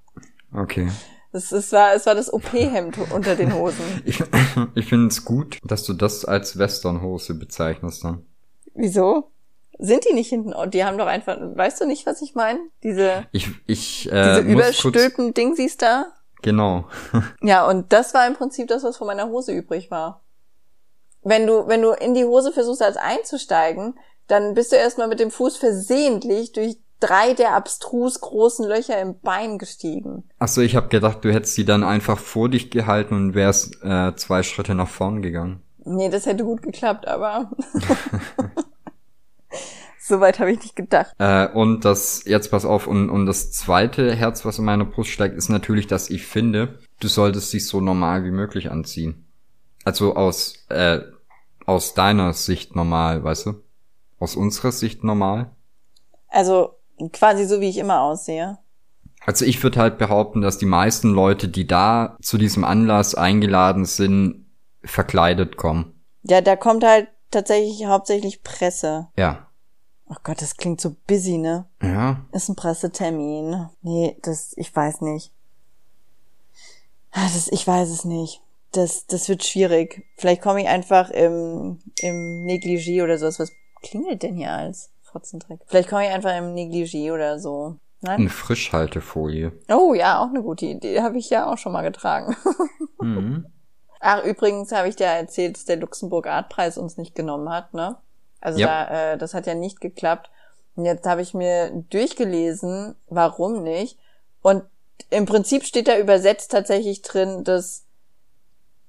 Okay.
Es, es war, es war das OP-Hemd unter den Hosen.
Ich, ich finde es gut, dass du das als Westernhose bezeichnest dann.
Wieso? Sind die nicht hinten? Oh, die haben doch einfach, weißt du nicht, was ich meine? Diese,
Ich, ich, äh,
diese überstülpen Dingsies da?
genau.
Ja, und das war im Prinzip das, was von meiner Hose übrig war. Wenn du, wenn du in die Hose versuchst, als einzusteigen, dann bist du erstmal mit dem Fuß versehentlich durch drei der abstrus großen Löcher im Bein gestiegen.
Ach so, ich habe gedacht, du hättest sie dann einfach vor dich gehalten und wärst äh, zwei Schritte nach vorn gegangen.
Nee, das hätte gut geklappt, aber soweit habe ich nicht gedacht.
Äh, und das, jetzt pass auf, und, und das zweite Herz, was in meiner Brust steigt, ist natürlich, dass ich finde, du solltest dich so normal wie möglich anziehen. Also aus, äh, aus deiner Sicht normal, weißt du? Aus unserer Sicht normal.
Also quasi so, wie ich immer aussehe.
Also ich würde halt behaupten, dass die meisten Leute, die da zu diesem Anlass eingeladen sind, verkleidet kommen.
Ja, da kommt halt tatsächlich hauptsächlich Presse.
Ja.
Oh Gott, das klingt so busy, ne?
Ja.
Ist ein Pressetermin. Nee, das, ich weiß nicht. Ah, Das, ich weiß es nicht. Das, das wird schwierig. Vielleicht komme ich einfach im, im Negligé oder sowas. Was klingelt denn hier als Fotzendreck? Vielleicht komme ich einfach im Negligé oder so. Nein?
Eine Frischhaltefolie.
Oh ja, auch eine gute Idee. Habe ich ja auch schon mal getragen.
Mhm.
Ach, übrigens habe ich dir erzählt, dass der Luxemburg Artpreis uns nicht genommen hat, ne? Also
Ja.
da, äh, das hat ja nicht geklappt. Und jetzt habe ich mir durchgelesen, warum nicht. Und im Prinzip steht da übersetzt tatsächlich drin, dass,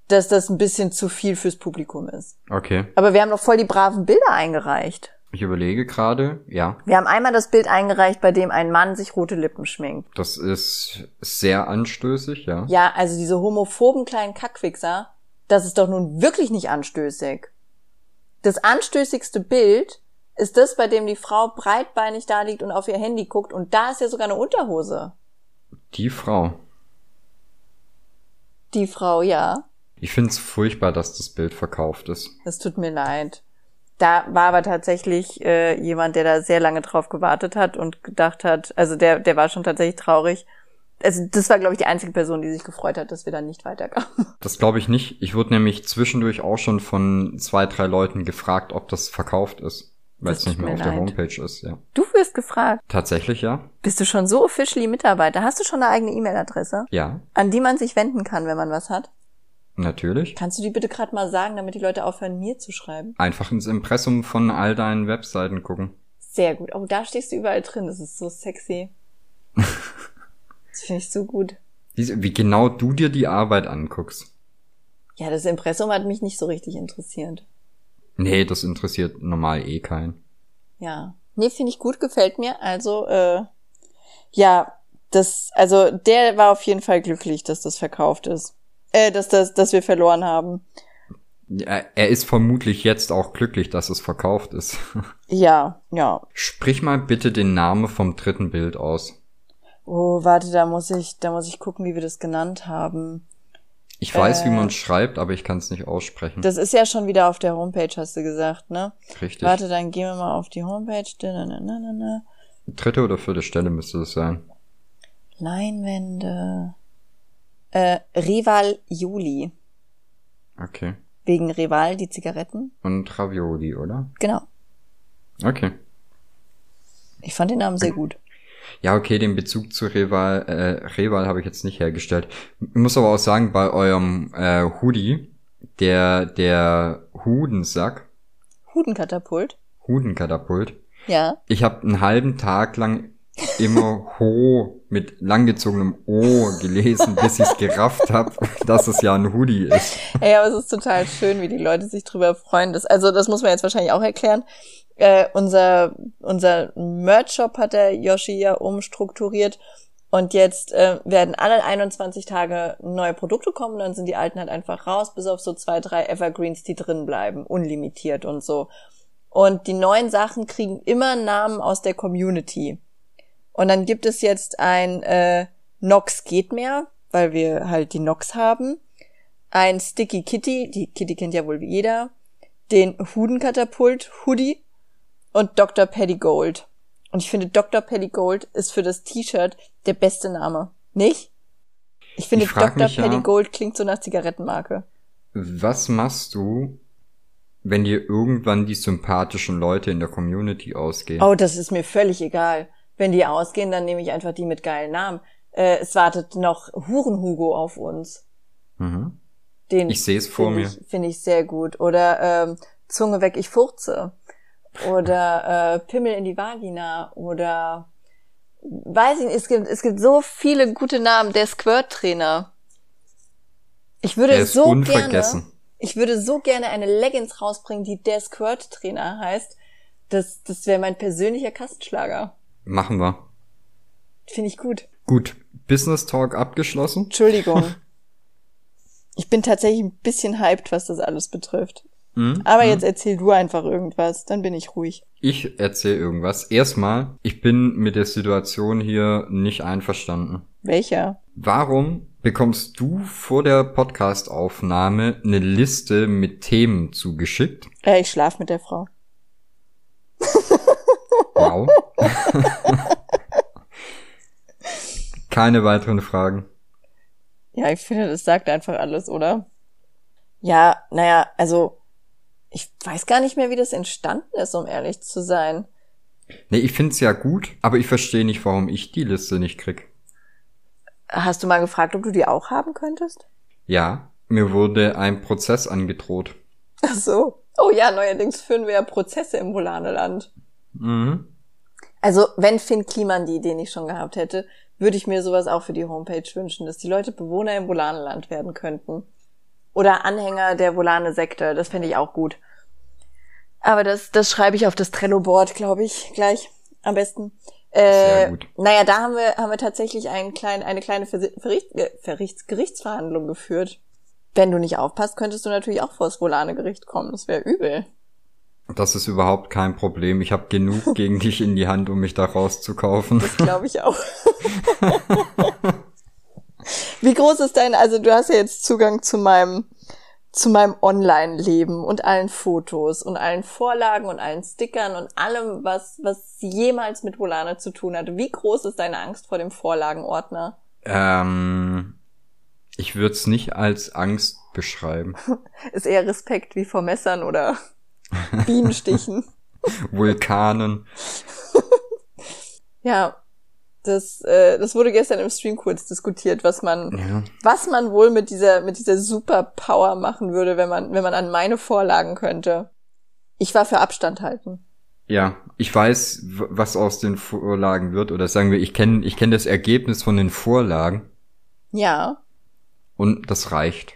dass das ein bisschen zu viel fürs Publikum ist.
Okay.
Aber wir haben doch voll die braven Bilder eingereicht.
Ich überlege gerade, ja.
Wir haben einmal das Bild eingereicht, bei dem ein Mann sich rote Lippen schminkt.
Das ist sehr anstößig, ja.
Ja, also diese homophoben kleinen Kackwichser, das ist doch nun wirklich nicht anstößig. Das anstößigste Bild ist das, bei dem die Frau breitbeinig da liegt und auf ihr Handy guckt und da ist ja sogar eine Unterhose.
Die Frau.
Die Frau, ja.
Ich find's furchtbar, dass das Bild verkauft ist.
Es tut mir leid. Da war aber tatsächlich äh, jemand, der da sehr lange drauf gewartet hat und gedacht hat, also der, der war schon tatsächlich traurig. Also das war, glaube ich, die einzige Person, die sich gefreut hat, dass wir da nicht weiterkamen.
Das glaube ich nicht. Ich wurde nämlich zwischendurch auch schon von zwei, drei Leuten gefragt, ob das verkauft ist. Weil es nicht mehr auf der
leid.
Homepage ist, ja.
Du wirst gefragt.
Tatsächlich, ja.
Bist du schon so officially Mitarbeiter? Hast du schon eine eigene E-Mail-Adresse,
Ja,
an die man sich wenden kann, wenn man was hat?
natürlich.
Kannst du die bitte gerade mal sagen, damit die Leute aufhören, mir zu schreiben?
Einfach ins Impressum von all deinen Webseiten gucken.
Sehr gut. Oh, da stehst du überall drin. Das ist so sexy. Finde ich so gut.
Wie, wie genau du dir die Arbeit anguckst.
Ja, das Impressum hat mich nicht so richtig interessiert.
Nee, das interessiert normal eh keinen.
Ja. Nee, finde ich gut, gefällt mir. Also, äh, ja, das, also der war auf jeden Fall glücklich, dass das verkauft ist. Äh, dass das, dass wir verloren haben.
Er ist vermutlich jetzt auch glücklich, dass es verkauft ist.
Ja, ja.
Sprich mal bitte den Namen vom dritten Bild aus.
Oh, warte, da muss ich, da muss ich gucken, wie wir das genannt haben.
Ich weiß, wie
Äh.
man schreibt, aber ich kann es nicht aussprechen.
Das ist ja schon wieder auf der Homepage, hast du gesagt, ne?
Richtig.
Warte, dann gehen wir mal auf die Homepage. Na, na, na, na.
Dritte oder vierte Stelle müsste es sein.
Leinwände. Äh, Rival Juli.
Okay.
Wegen Rival, die Zigaretten.
Und Ravioli, oder?
Genau.
Okay.
Ich fand den Namen sehr gut.
Ja, okay, den Bezug zu Reval, äh, Reval habe ich jetzt nicht hergestellt. Ich muss aber auch sagen, bei eurem äh, Hoodie, der, der Hudensack,
Hudenkatapult.
Hudenkatapult,
Ja.
ich habe einen halben Tag lang immer Ho mit langgezogenem O gelesen, bis ich es gerafft habe, dass es ja ein Hoodie ist.
Ey, aber es ist total schön, wie die Leute sich drüber freuen. Das, also, das muss man jetzt wahrscheinlich auch erklären. Äh, unser, unser Merch-Shop hat der Yoshi ja umstrukturiert. Und jetzt äh, werden alle 21 Tage neue Produkte kommen, dann sind die alten halt einfach raus, bis auf so zwei, drei Evergreens, die drin bleiben, unlimitiert und so. Und die neuen Sachen kriegen immer Namen aus der Community. Und dann gibt es jetzt ein äh, Nox geht mehr, weil wir halt die Nox haben. Ein Sticky Kitty, die Kitty kennt ja wohl jeder. Den Hudenkatapult Hoodie und Dr. Pettigold. Und ich finde, Dr. Pettigold ist für das T-Shirt der beste Name. Nicht? Ich finde,
Ich
Dr.
mich ja-
Pettigold klingt so nach Zigarettenmarke.
Was machst du, wenn dir irgendwann die sympathischen Leute in der Community ausgehen?
Oh, das ist mir völlig egal. Wenn die ausgehen, dann nehme ich einfach die mit geilen Namen. Äh, es wartet noch Hurenhugo auf uns.
Mhm.
Den
Ich sehe es vor
finde
mir.
ich, finde ich sehr gut. Oder ähm, Zunge weg, ich furze. Oder äh, Pimmel in die Vagina. Oder weiß ich nicht, es gibt, es gibt so viele gute Namen. Der Squirt-Trainer. Ich würde so gerne, ich würde so gerne eine Leggings rausbringen, die der Squirt-Trainer heißt. Das, das wäre mein persönlicher Kastenschlager.
Machen wir.
Finde ich gut.
Gut, Business Talk abgeschlossen.
Entschuldigung. Ich bin tatsächlich ein bisschen hyped, was das alles betrifft.
Mhm.
Aber jetzt erzähl du einfach irgendwas, dann bin ich ruhig.
Ich erzähle irgendwas. Erstmal, ich bin mit der Situation hier nicht einverstanden.
Welcher?
Warum bekommst du vor der Podcast-Aufnahme eine Liste mit Themen zugeschickt?
Äh, ich schlaf mit der Frau.
Wow. Keine weiteren Fragen.
Ja, ich finde, das sagt einfach alles, oder? Ja, naja, also ich weiß gar nicht mehr, wie das entstanden ist, um ehrlich zu sein.
Nee, ich find's ja gut, aber ich verstehe nicht, warum ich die Liste nicht krieg.
Hast du mal gefragt, ob du die auch haben könntest?
Ja, mir wurde ein Prozess angedroht.
Ach so. Oh ja, neuerdings führen wir ja Prozesse im Volaneland.
Mhm.
Also, wenn Finn Kliman die Idee nicht schon gehabt hätte, würde ich mir sowas auch für die Homepage wünschen, dass die Leute Bewohner im Volaneland werden könnten. Oder Anhänger der Volane-Sekte, das fände ich auch gut. Aber das, das schreibe ich auf das Trello-Board, glaube ich, gleich am besten.
Sehr
Äh,
gut.
naja, da haben wir, haben wir tatsächlich einen kleinen, eine kleine Verricht, äh, Verrichts, Gerichtsverhandlung geführt. Wenn du nicht aufpasst, könntest du natürlich auch vor das Volane-Gericht kommen. Das wäre übel.
Das ist überhaupt kein Problem. Ich habe genug gegen dich in die Hand, um mich da rauszukaufen.
Das glaube ich auch. Wie groß ist dein, also du hast ja jetzt Zugang zu meinem, zu meinem Online-Leben und allen Fotos und allen Vorlagen und allen Stickern und allem, was, was jemals mit Volane zu tun hat. Wie groß ist deine Angst vor dem Vorlagenordner?
Ähm, ich würde es nicht als Angst beschreiben.
Ist eher Respekt wie vor Messern oder Bienenstichen.
Vulkanen.
Ja, das, äh, das wurde gestern im Stream kurz diskutiert, was man,
Ja.
was man wohl mit dieser, mit dieser Superpower machen würde, wenn man, wenn man an meine Vorlagen könnte. Ich war für Abstand halten.
Ja, ich weiß, was aus den Vorlagen wird, oder sagen wir, ich kenne ich kenn das Ergebnis von den Vorlagen
Ja,
und das reicht.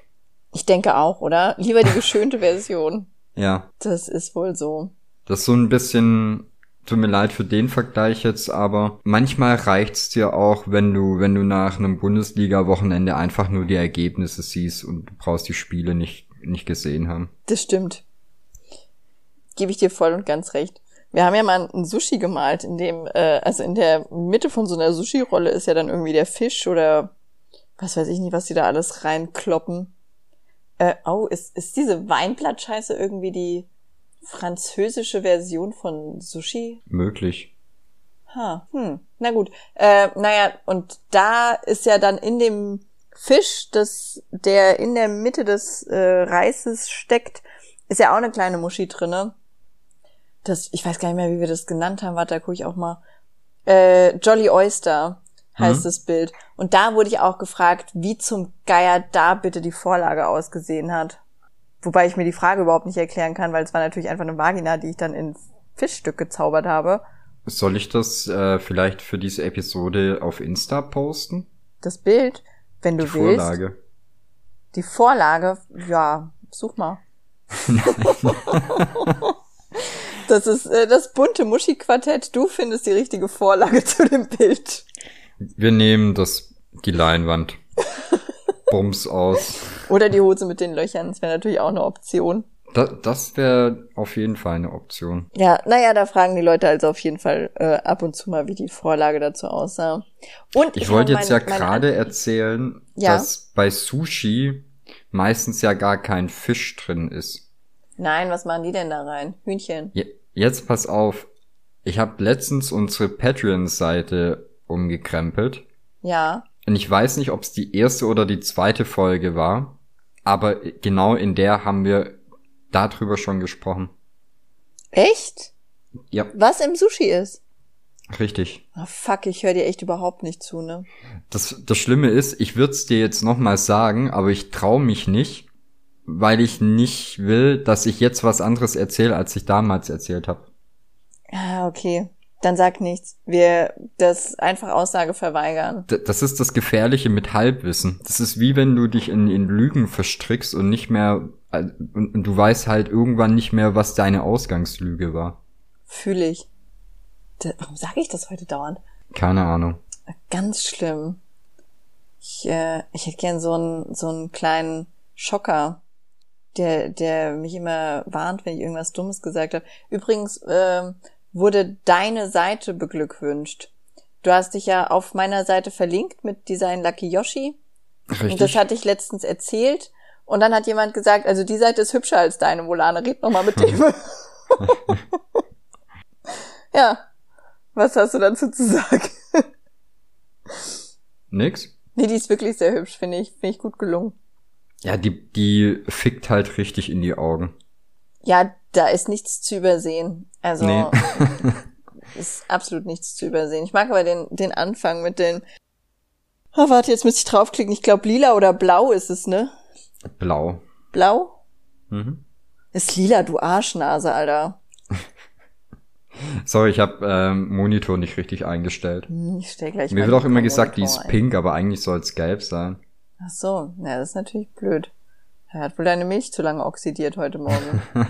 ich denke auch, oder? Lieber die geschönte Version.
Ja,
Das ist wohl so.
das ist so ein bisschen, tut mir leid für den Vergleich jetzt, aber manchmal reicht's dir auch, wenn du, wenn du nach einem Bundesliga-Wochenende einfach nur die Ergebnisse siehst und du brauchst die Spiele nicht, nicht gesehen haben.
Das stimmt. Gebe ich dir voll und ganz recht. Wir haben ja mal ein Sushi gemalt, in dem, äh, also in der Mitte von so einer Sushi-Rolle ist ja dann irgendwie der Fisch oder was weiß ich nicht, was die da alles reinkloppen. Äh, oh, ist, ist diese Weinblattscheiße irgendwie die französische Version von Sushi?
Möglich.
Ha, hm, na gut. Äh, naja, und da ist ja dann in dem Fisch, das, der in der Mitte des äh, Reises steckt, ist ja auch eine kleine Muschi drinne. Das, ich weiß gar nicht mehr, wie wir das genannt haben. Warte, da gucke ich auch mal. Äh, Jolly Oyster heißt
Mhm.
das Bild. Und da wurde ich auch gefragt, wie zum Geier da bitte die Vorlage ausgesehen hat. Wobei ich mir die Frage überhaupt nicht erklären kann, weil es war natürlich einfach eine Vagina, die ich dann in Fischstück gezaubert habe.
Soll ich das äh, vielleicht für diese Episode auf Insta posten?
das Bild, wenn du
Die
willst.
Vorlage.
Die Vorlage, ja, such mal. das ist äh, das bunte Muschi-Quartett. Du findest die richtige Vorlage zu dem Bild.
Wir nehmen das, die Leinwand. Bums aus.
Oder die Hose mit den Löchern. Das wäre natürlich auch eine Option.
Da, das wäre auf jeden Fall eine Option.
Ja, naja, da fragen die Leute also auf jeden Fall äh, ab und zu mal, wie die Vorlage dazu aussah. Und
Ich wollte
habe
jetzt ja
meine- meine
gerade erzählen,
Ja.
dass bei Sushi meistens ja gar kein Fisch drin ist.
Nein, was machen die denn da rein? Hühnchen.
Je- Jetzt pass auf. Ich habe letztens unsere Patreon-Seite umgekrempelt.
Ja.
Und ich weiß nicht, ob es die erste oder die zweite Folge war. Aber genau in der haben wir darüber schon gesprochen.
Echt?
Ja,
Was im Sushi ist?
richtig.
Oh, fuck, ich höre dir echt überhaupt nicht zu, ne?
Das, das Schlimme ist, ich würde es dir jetzt nochmal sagen, aber ich traue mich nicht, weil ich nicht will, dass ich jetzt was anderes erzähle, als ich damals erzählt habe.
Ah, okay. Dann sag nichts. Wir das einfach Aussage verweigern.
Das ist das Gefährliche mit Halbwissen. Das ist wie wenn du dich in, in Lügen verstrickst und nicht mehr, äh, und, und du weißt halt irgendwann nicht mehr, was deine Ausgangslüge war.
Fühle ich. Da, warum sage ich das heute dauernd?
Keine Ahnung.
Ganz schlimm. Ich, äh, ich hätte gern so einen, so einen kleinen Schocker, der, der mich immer warnt, wenn ich irgendwas Dummes gesagt habe. Übrigens ähm, wurde deine Seite beglückwünscht. Du hast dich ja auf meiner Seite verlinkt mit Design Lucky Yoshi. Und das
Richtig?
hatte ich letztens erzählt. Und dann hat jemand gesagt, also die Seite ist hübscher als deine, Volane. Red noch mal mit dem. ja. Was hast du dazu zu sagen?
Nix?
Nee, die ist wirklich sehr hübsch, finde ich. Finde ich gut gelungen.
Ja, die, die fickt halt richtig in die Augen.
Ja, da ist nichts zu übersehen. Also
Nee.
ist absolut nichts zu übersehen. Ich mag aber den, den Anfang mit den. Oh, warte, jetzt müsste ich draufklicken. Ich glaube, lila oder blau ist es, ne?
Blau.
Blau?
Mhm.
Ist lila, du Arschnase, Alter.
Sorry, ich habe ähm, Monitor nicht richtig eingestellt.
Hm, Ich stell gleich
Mir wird auch immer gesagt, die
Monitor
ist
ein.
pink, aber eigentlich soll es gelb sein.
Ach so, ja, das ist natürlich blöd. Er hat wohl deine Milch zu lange oxidiert heute Morgen.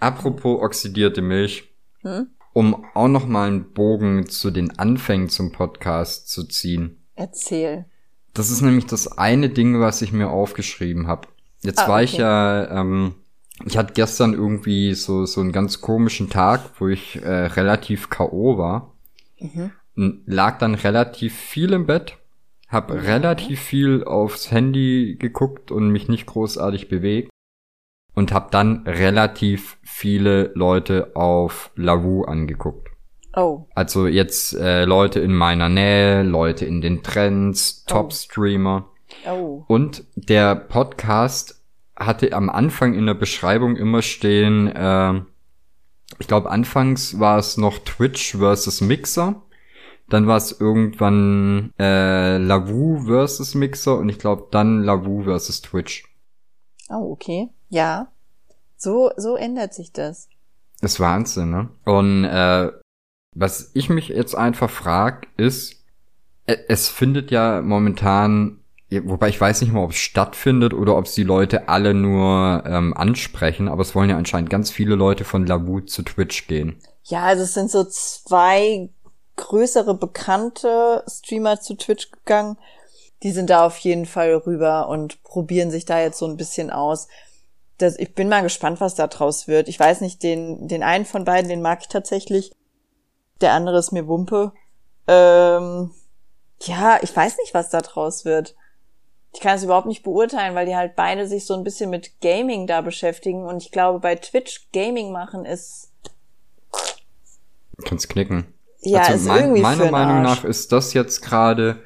Apropos oxidierte Milch,
Hm?
um auch noch mal einen Bogen zu den Anfängen zum Podcast zu ziehen.
Erzähl.
Das ist nämlich das eine Ding, was ich mir aufgeschrieben habe. Jetzt
Ah,
war ich
okay.
ja, ähm, ich hatte gestern irgendwie so so einen ganz komischen Tag, wo ich äh, relativ KO war.
Mhm.
Lag dann relativ viel im Bett, hab relativ viel aufs Handy geguckt und mich nicht großartig bewegt und hab dann relativ viele Leute auf Lavu angeguckt.
Oh,
Also jetzt äh, Leute in meiner Nähe, Leute in den Trends,
Oh.
Top-Streamer.
oh.
Und der Podcast hatte am Anfang in der Beschreibung immer stehen, äh, ich glaube anfangs war es noch Twitch versus Mixer. Dann war es irgendwann äh, Lavu versus Mixer und ich glaube dann Lavu versus Twitch.
Oh, okay. Ja. So, so ändert sich das.
Das ist Wahnsinn, ne? Und äh, was ich mich jetzt einfach frag, ist, e- es findet ja momentan, wobei ich weiß nicht mal, ob es stattfindet oder ob es die Leute alle nur ähm, ansprechen, aber es wollen ja anscheinend ganz viele Leute von Lavu zu Twitch gehen.
Ja, also es sind so zwei größere bekannte Streamer zu Twitch gegangen. Die sind da auf jeden Fall rüber und probieren sich da jetzt so ein bisschen aus. Das, ich bin mal gespannt, was da draus wird. Ich weiß nicht, den, den einen von beiden, den mag ich tatsächlich. Der andere ist mir Wumpe. Ähm, ja, ich weiß nicht, was da draus wird. Ich kann es überhaupt nicht beurteilen, weil die halt beide sich so ein bisschen mit Gaming da beschäftigen. Und ich glaube, bei Twitch Gaming machen ist,
Kannst knicken.
ja,
also
ist
mein,
irgendwie
meiner Meinung nach ist das jetzt gerade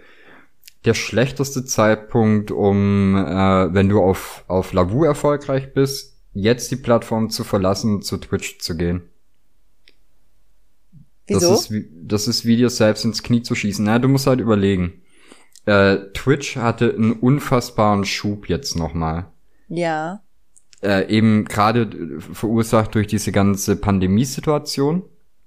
der schlechteste Zeitpunkt, um, äh, wenn du auf, auf Lavu erfolgreich bist, jetzt die Plattform zu verlassen, zu Twitch zu gehen.
Wieso?
Das ist, das ist wie dir selbst ins Knie zu schießen. Na, du musst halt überlegen. Äh, Twitch hatte einen unfassbaren Schub jetzt nochmal.
ja.
Äh, eben gerade verursacht durch diese ganze Pandemiesituation.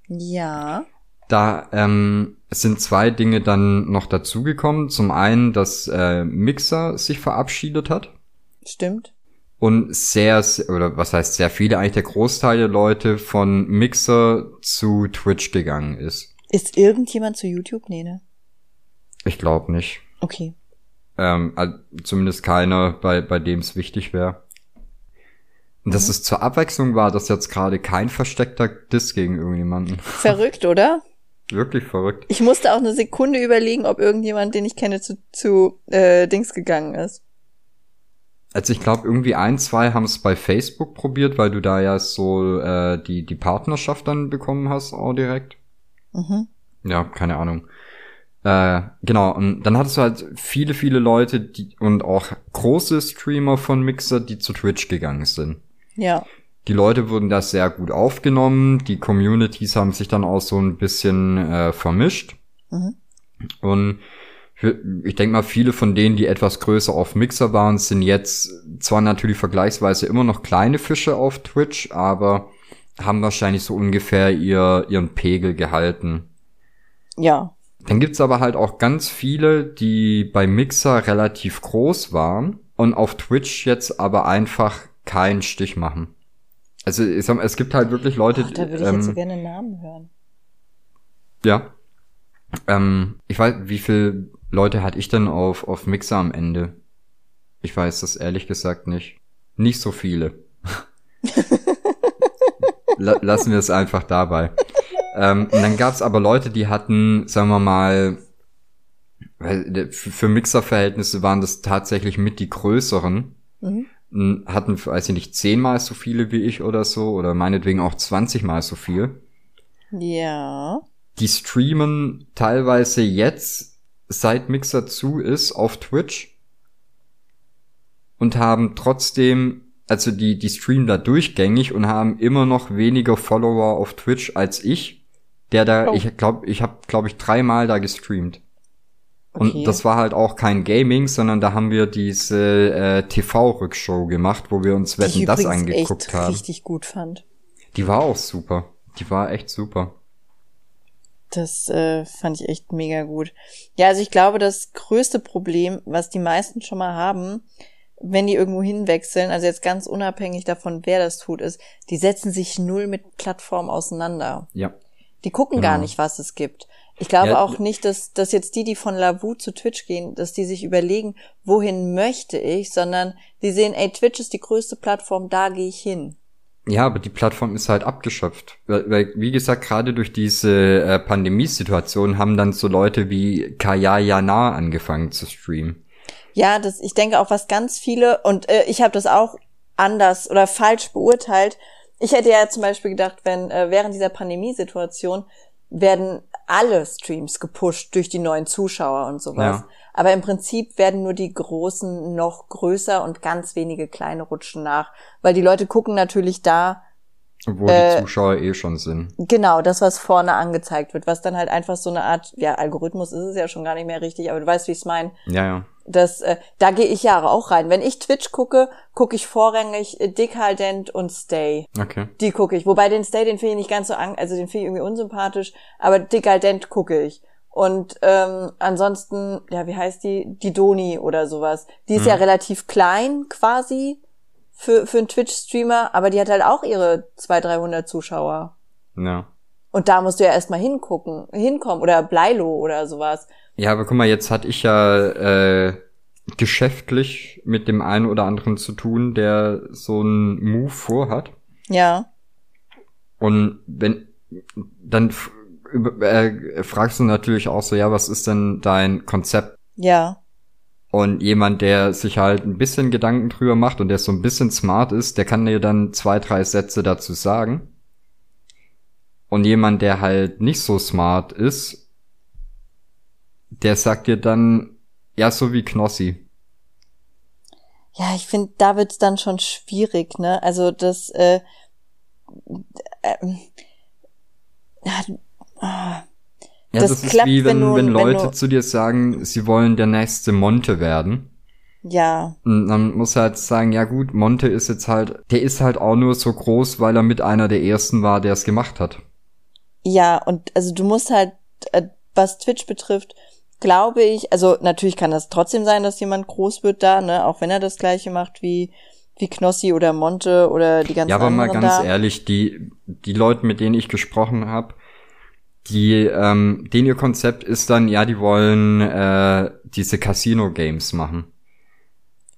Ja.
Da ähm, sind zwei Dinge dann noch dazugekommen. Zum einen, dass äh, Mixer sich verabschiedet hat
Stimmt.
und sehr, sehr- oder was heißt sehr viele, eigentlich der Großteil der Leute von Mixer zu Twitch gegangen ist.
Ist irgendjemand zu YouTube? Nee, ne?
Ich glaube nicht.
Okay.
Ähm, also zumindest keiner, bei, bei dem es wichtig wäre. Und dass
Mhm.
es zur Abwechslung war, dass jetzt gerade kein versteckter Diss gegen irgendjemanden.
Verrückt, oder?
Wirklich verrückt.
Ich musste auch eine Sekunde überlegen, ob irgendjemand, den ich kenne, zu, zu äh, Dings gegangen ist.
Also ich glaube, irgendwie ein, zwei haben es bei Facebook probiert, weil du da ja so äh, die, die Partnerschaft dann bekommen hast, auch direkt.
Mhm.
Ja, keine Ahnung. Äh, genau, und dann hattest du halt viele, viele Leute die, und auch große Streamer von Mixer, die zu Twitch gegangen sind.
Ja.
Die Leute wurden das sehr gut aufgenommen. Die Communities haben sich dann auch so ein bisschen äh, vermischt.
Mhm.
Und ich denke mal, viele von denen, die etwas größer auf Mixer waren, sind jetzt zwar natürlich vergleichsweise immer noch kleine Fische auf Twitch, aber haben wahrscheinlich so ungefähr ihr, ihren Pegel gehalten.
Ja.
Dann gibt's aber halt auch ganz viele, die bei Mixer relativ groß waren und auf Twitch jetzt aber einfach keinen Stich machen. Also ich sag mal, es gibt halt wirklich Leute,
Ach, da würde ich
ähm,
jetzt so gerne Namen hören.
ja. Ähm, ich weiß, wie viel Leute hatte ich denn auf, auf Mixer am Ende? Ich weiß das ehrlich gesagt nicht. Nicht so viele. La lassen wir es einfach dabei. Ähm, und dann gab's aber Leute, die hatten, sagen wir mal, für Mixer-Verhältnisse waren das tatsächlich mit die größeren.
Mhm.
Hatten, weiß ich nicht, zehnmal so viele wie ich oder so, oder meinetwegen auch 20 mal so viel.
Ja.
Die streamen teilweise jetzt, seit Mixer zu ist, auf Twitch und haben trotzdem, also die, die streamen da durchgängig und haben immer noch weniger Follower auf Twitch als ich, der da,
Oh.
ich glaube, ich habe, glaube ich, dreimal da gestreamt. Und
Okay.
das war halt auch kein Gaming, sondern da haben wir diese äh, TV-Rückshow gemacht, wo wir uns Wetten das angeguckt
echt
haben.
richtig gut fand.
Die war auch super. Die war echt super.
Das äh, fand ich echt mega gut. Ja, also ich glaube, das größte Problem, was die meisten schon mal haben, wenn die irgendwo hinwechseln, also jetzt ganz unabhängig davon, wer das tut, ist, die setzen sich null mit Plattformen auseinander.
Ja.
Die gucken
Genau.
gar nicht, was es gibt. Ich glaube
Ja,
auch nicht, dass, dass jetzt die, die von Lavu zu Twitch gehen, dass die sich überlegen, wohin möchte ich, sondern die sehen, ey, Twitch ist die größte Plattform, da gehe ich hin.
Ja, aber die Plattform ist halt abgeschöpft. Weil, weil wie gesagt, gerade durch diese äh, Pandemiesituation haben dann so Leute wie Kaya Jana angefangen zu streamen.
Ja, das, ich denke auch, was ganz viele, und äh, ich habe das auch anders oder falsch beurteilt. Ich hätte ja zum Beispiel gedacht, wenn äh, während dieser Pandemiesituation werden alle Streams gepusht durch die neuen Zuschauer und sowas.
Ja.
Aber im Prinzip werden nur die großen noch größer und ganz wenige kleine rutschen nach. Weil die Leute gucken natürlich da,
Wo
Äh,
die Zuschauer eh schon sind.
Genau, das, was vorne angezeigt wird, was dann halt einfach so eine Art, ja, Algorithmus ist es ja schon gar nicht mehr richtig, aber du weißt, wie ich es meine.
Ja, ja.
Das, äh, da gehe ich Jahre auch rein. Wenn ich Twitch gucke, gucke ich vorrangig äh, Dick Haldent und Stay.
Okay.
Die gucke ich. Wobei den Stay, den finde ich nicht ganz so an, also den finde ich irgendwie unsympathisch, aber Dick Haldent gucke ich. Und ähm, ansonsten, ja, wie heißt die? Die Doni oder sowas. Die ist ja relativ klein quasi für, für einen Twitch-Streamer, aber die hat halt auch ihre 200, 300 Zuschauer.
Ja.
Und da musst du ja erstmal hingucken, hinkommen oder Bleilo oder sowas.
Ja, aber guck mal, jetzt hatte ich ja äh, geschäftlich mit dem einen oder anderen zu tun, der so einen Move vorhat.
Ja.
Und wenn dann äh, fragst du natürlich auch so, ja, was ist denn dein Konzept?
Ja.
Und jemand, der sich halt ein bisschen Gedanken drüber macht und der so ein bisschen smart ist, der kann dir dann zwei, drei Sätze dazu sagen. Und jemand, der halt nicht so smart ist, der sagt dir dann, ja, so wie Knossi.
Ja, ich finde, da wird's dann schon schwierig, ne? Also das, äh, ähm, ja, ah,
Ja,
Das
das, ist
klappt,
wie
wenn
wenn,
du-
wenn
wenn
Leute
du-
zu dir sagen, sie wollen der nächste Monte werden.
ja,
Und dann muss er halt sagen, ja gut, Monte ist jetzt halt, der ist halt auch nur so groß, weil er mit einer der ersten war, der es gemacht hat.
ja, und also du musst halt, äh, was Twitch betrifft, glaube ich, also natürlich kann das trotzdem sein, dass jemand groß wird da, ne, auch wenn er das gleiche macht wie wie Knossi oder Monte oder die ganzen
Ja, aber mal
anderen
ganz
da.
ehrlich, die, die Leute, mit denen ich gesprochen habe, die, ähm, denen ihr Konzept ist dann, ja, die wollen äh, diese Casino-Games machen.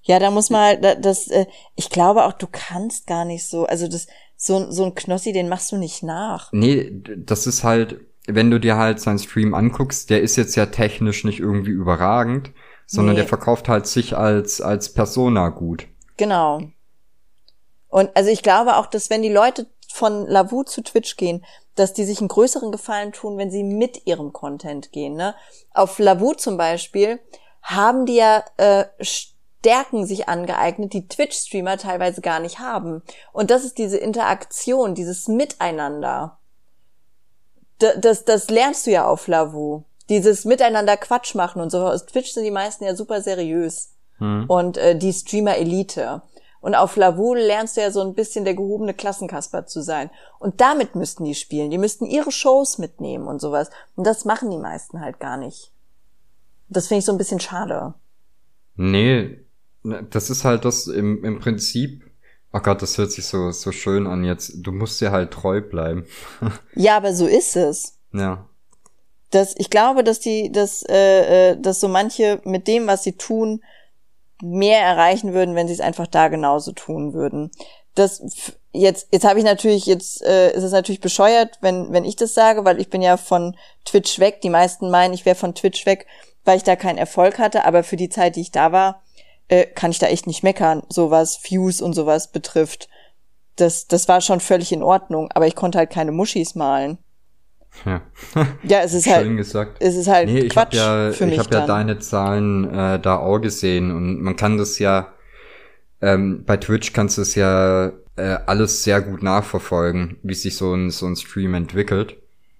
Ja, da muss man halt, da- das, äh, ich glaube auch, du kannst gar nicht so, also das, so, so ein Knossi, den machst du nicht nach.
Nee, das ist halt, wenn du dir halt seinen Stream anguckst, der ist jetzt ja technisch nicht irgendwie überragend, sondern
Nee.
der verkauft halt sich als, als Persona gut.
Genau. Und also ich glaube auch, dass wenn die Leute von Lavu zu Twitch gehen, dass die sich einen größeren Gefallen tun, wenn sie mit ihrem Content gehen. Ne? Auf Lavu zum Beispiel haben die ja äh, Stärken sich angeeignet, die Twitch-Streamer teilweise gar nicht haben. Und das ist diese Interaktion, dieses Miteinander. Das, das, das lernst du ja auf Lavu. Dieses Miteinander Quatsch machen und so. Aus Twitch sind die meisten ja super seriös. Hm. Und äh, die Streamer-Elite. Und auf Lavu lernst du ja so ein bisschen der gehobene Klassenkasper zu sein. Und damit müssten die spielen. Die müssten ihre Shows mitnehmen und sowas. Und das machen die meisten halt gar nicht. Das finde ich so ein bisschen schade.
Nee, das ist halt das im, im Prinzip. Oh Gott, das hört sich so, so schön an jetzt. Du musst dir halt treu bleiben.
ja, aber so ist es.
Ja.
Das, ich glaube, dass die, dass, äh, äh, dass so manche mit dem, was sie tun, mehr erreichen würden, wenn sie es einfach da genauso tun würden. Das jetzt, jetzt habe ich natürlich, jetzt äh, ist es natürlich bescheuert, wenn, wenn ich das sage, weil ich bin ja von Twitch weg. Die meisten meinen, ich wäre von Twitch weg, weil ich da keinen Erfolg hatte, aber für die Zeit, die ich da war, äh, kann ich da echt nicht meckern, so was Views und sowas betrifft. Das, das war schon völlig in Ordnung, aber ich konnte halt keine Muschis malen.
Ja,
ja es ist halt,
Schön gesagt.
es ist halt
nee, ich
Quatsch
ja,
für mich
Ich habe ja deine Zahlen äh, da auch gesehen und man kann das ja, ähm, bei Twitch kannst du es ja äh, alles sehr gut nachverfolgen, wie sich so ein, so ein Stream entwickelt.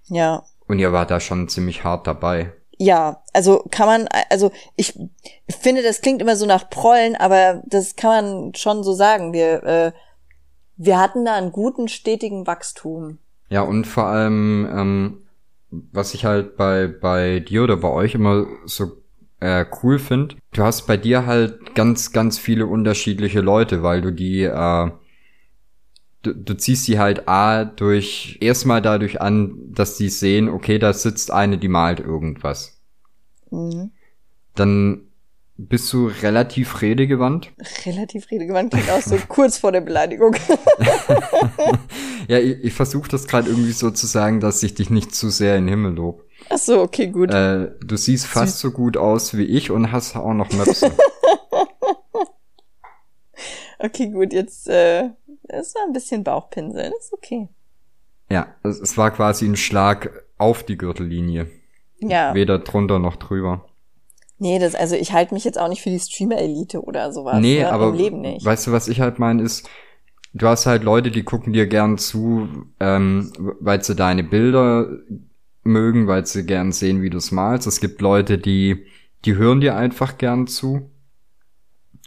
Ja.
Und ihr war da schon ziemlich hart dabei.
Ja, also kann man, also ich finde, das klingt immer so nach Prollen, aber das kann man schon so sagen. Wir, äh, wir hatten da einen guten, stetigen Wachstum.
Ja, und vor allem, ähm, was ich halt bei, bei dir oder bei euch immer so äh, cool finde, du hast bei dir halt ganz, ganz viele unterschiedliche Leute, weil du die, äh, du, du ziehst sie halt A durch, erstmal dadurch an, dass die sehen, okay, da sitzt eine, die malt irgendwas.
Mhm.
Dann bist du relativ redegewandt.
Relativ redegewandt klingt auch so kurz vor der Beleidigung.
ja, ich, ich versuche das gerade irgendwie so zu sagen, dass ich dich nicht zu sehr in den Himmel lob.
Ach so, okay, gut.
Äh, du siehst fast so gut aus wie ich und hast auch noch Möpse.
okay, gut, jetzt äh, es war ein bisschen Bauchpinseln, ist okay.
Ja, es, es war quasi ein Schlag auf die Gürtellinie.
Ja.
Weder drunter noch drüber.
Nee, das, also ich halte mich jetzt auch nicht für die Streamer-Elite oder sowas.
Nee,
ne?
aber
Im Leben nicht.
weißt du, was ich halt meine, ist, du hast halt Leute, die gucken dir gern zu, ähm, weil sie deine Bilder mögen, weil sie gern sehen, wie du es malst. Es gibt Leute, die, die hören dir einfach gern zu.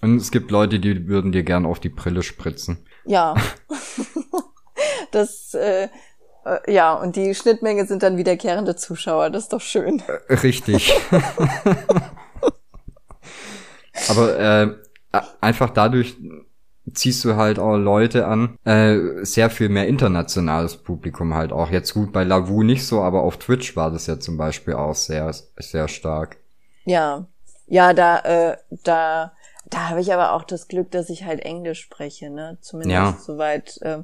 Und es gibt Leute, die würden dir gern auf die Brille spritzen.
Ja. das, äh, äh, ja, und die Schnittmenge sind dann wiederkehrende Zuschauer. Das ist doch schön.
Äh, Richtig. Aber äh, einfach dadurch ziehst du halt auch Leute an, äh, sehr viel mehr internationales Publikum halt auch. Jetzt gut bei Lavu nicht so, aber auf Twitch war das ja zum Beispiel auch sehr, sehr stark.
Ja, ja, da, äh, da, da habe ich aber auch das Glück, dass ich halt Englisch spreche, ne? Zumindest
Ja.
soweit. Äh,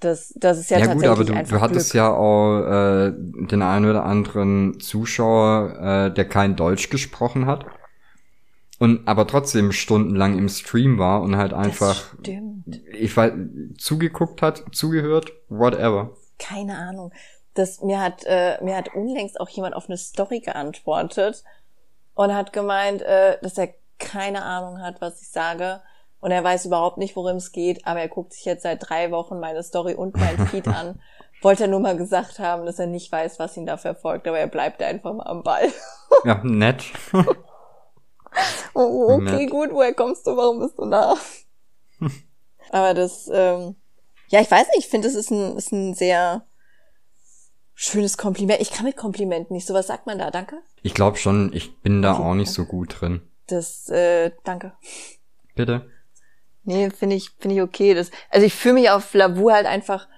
das, das ist ja,
Ja, gut,
tatsächlich
aber du,
einfach
du hattest
Glück.
ja auch äh, den einen oder anderen Zuschauer, äh, der kein Deutsch gesprochen hat. Und aber trotzdem stundenlang im Stream war und halt einfach, ich weiß, zugeguckt hat, zugehört, whatever.
Keine Ahnung. Das, mir hat, äh, mir hat unlängst auch jemand auf eine Story geantwortet und hat gemeint, äh, dass er keine Ahnung hat, was ich sage. Und er weiß überhaupt nicht, worum es geht, aber er guckt sich jetzt seit drei Wochen meine Story und mein Feed an. Wollte er nur mal gesagt haben, dass er nicht weiß, was ihn da verfolgt, aber er bleibt einfach mal am Ball.
Ja, nett.
Oh, okay,
Nett.
gut, woher kommst du? Warum bist du da? Aber das, ähm, ja, ich weiß nicht, ich finde, das ist ein, ist ein sehr schönes Kompliment. Ich kann mit Komplimenten nicht. So was sagt man da, danke?
Ich glaube schon, ich bin da
Okay,
auch nicht so gut drin.
Das, äh, danke.
Bitte?
Nee, finde ich, finde ich okay. Das, also ich fühle mich auf Lavu halt einfach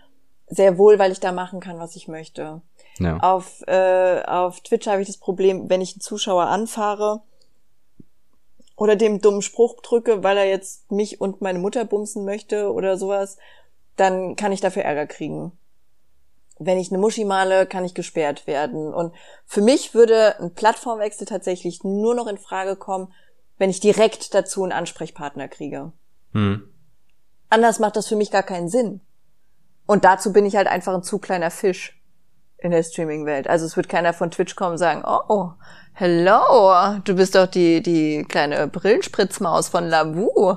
sehr wohl, weil ich da machen kann, was ich möchte.
Ja.
Auf, äh, auf Twitch habe ich das Problem, wenn ich einen Zuschauer anfahre oder dem dummen Spruch drücke, weil er jetzt mich und meine Mutter bumsen möchte oder sowas, dann kann ich dafür Ärger kriegen. Wenn ich eine Muschi male, kann ich gesperrt werden. Und für mich würde ein Plattformwechsel tatsächlich nur noch in Frage kommen, wenn ich direkt dazu einen Ansprechpartner kriege.
Hm.
Anders macht das für mich gar keinen Sinn. Und dazu bin ich halt einfach ein zu kleiner Fisch. In der Streaming-Welt. Also es wird keiner von Twitch kommen und sagen, oh, hello, du bist doch die, die kleine Brillenspritzmaus von Lavu.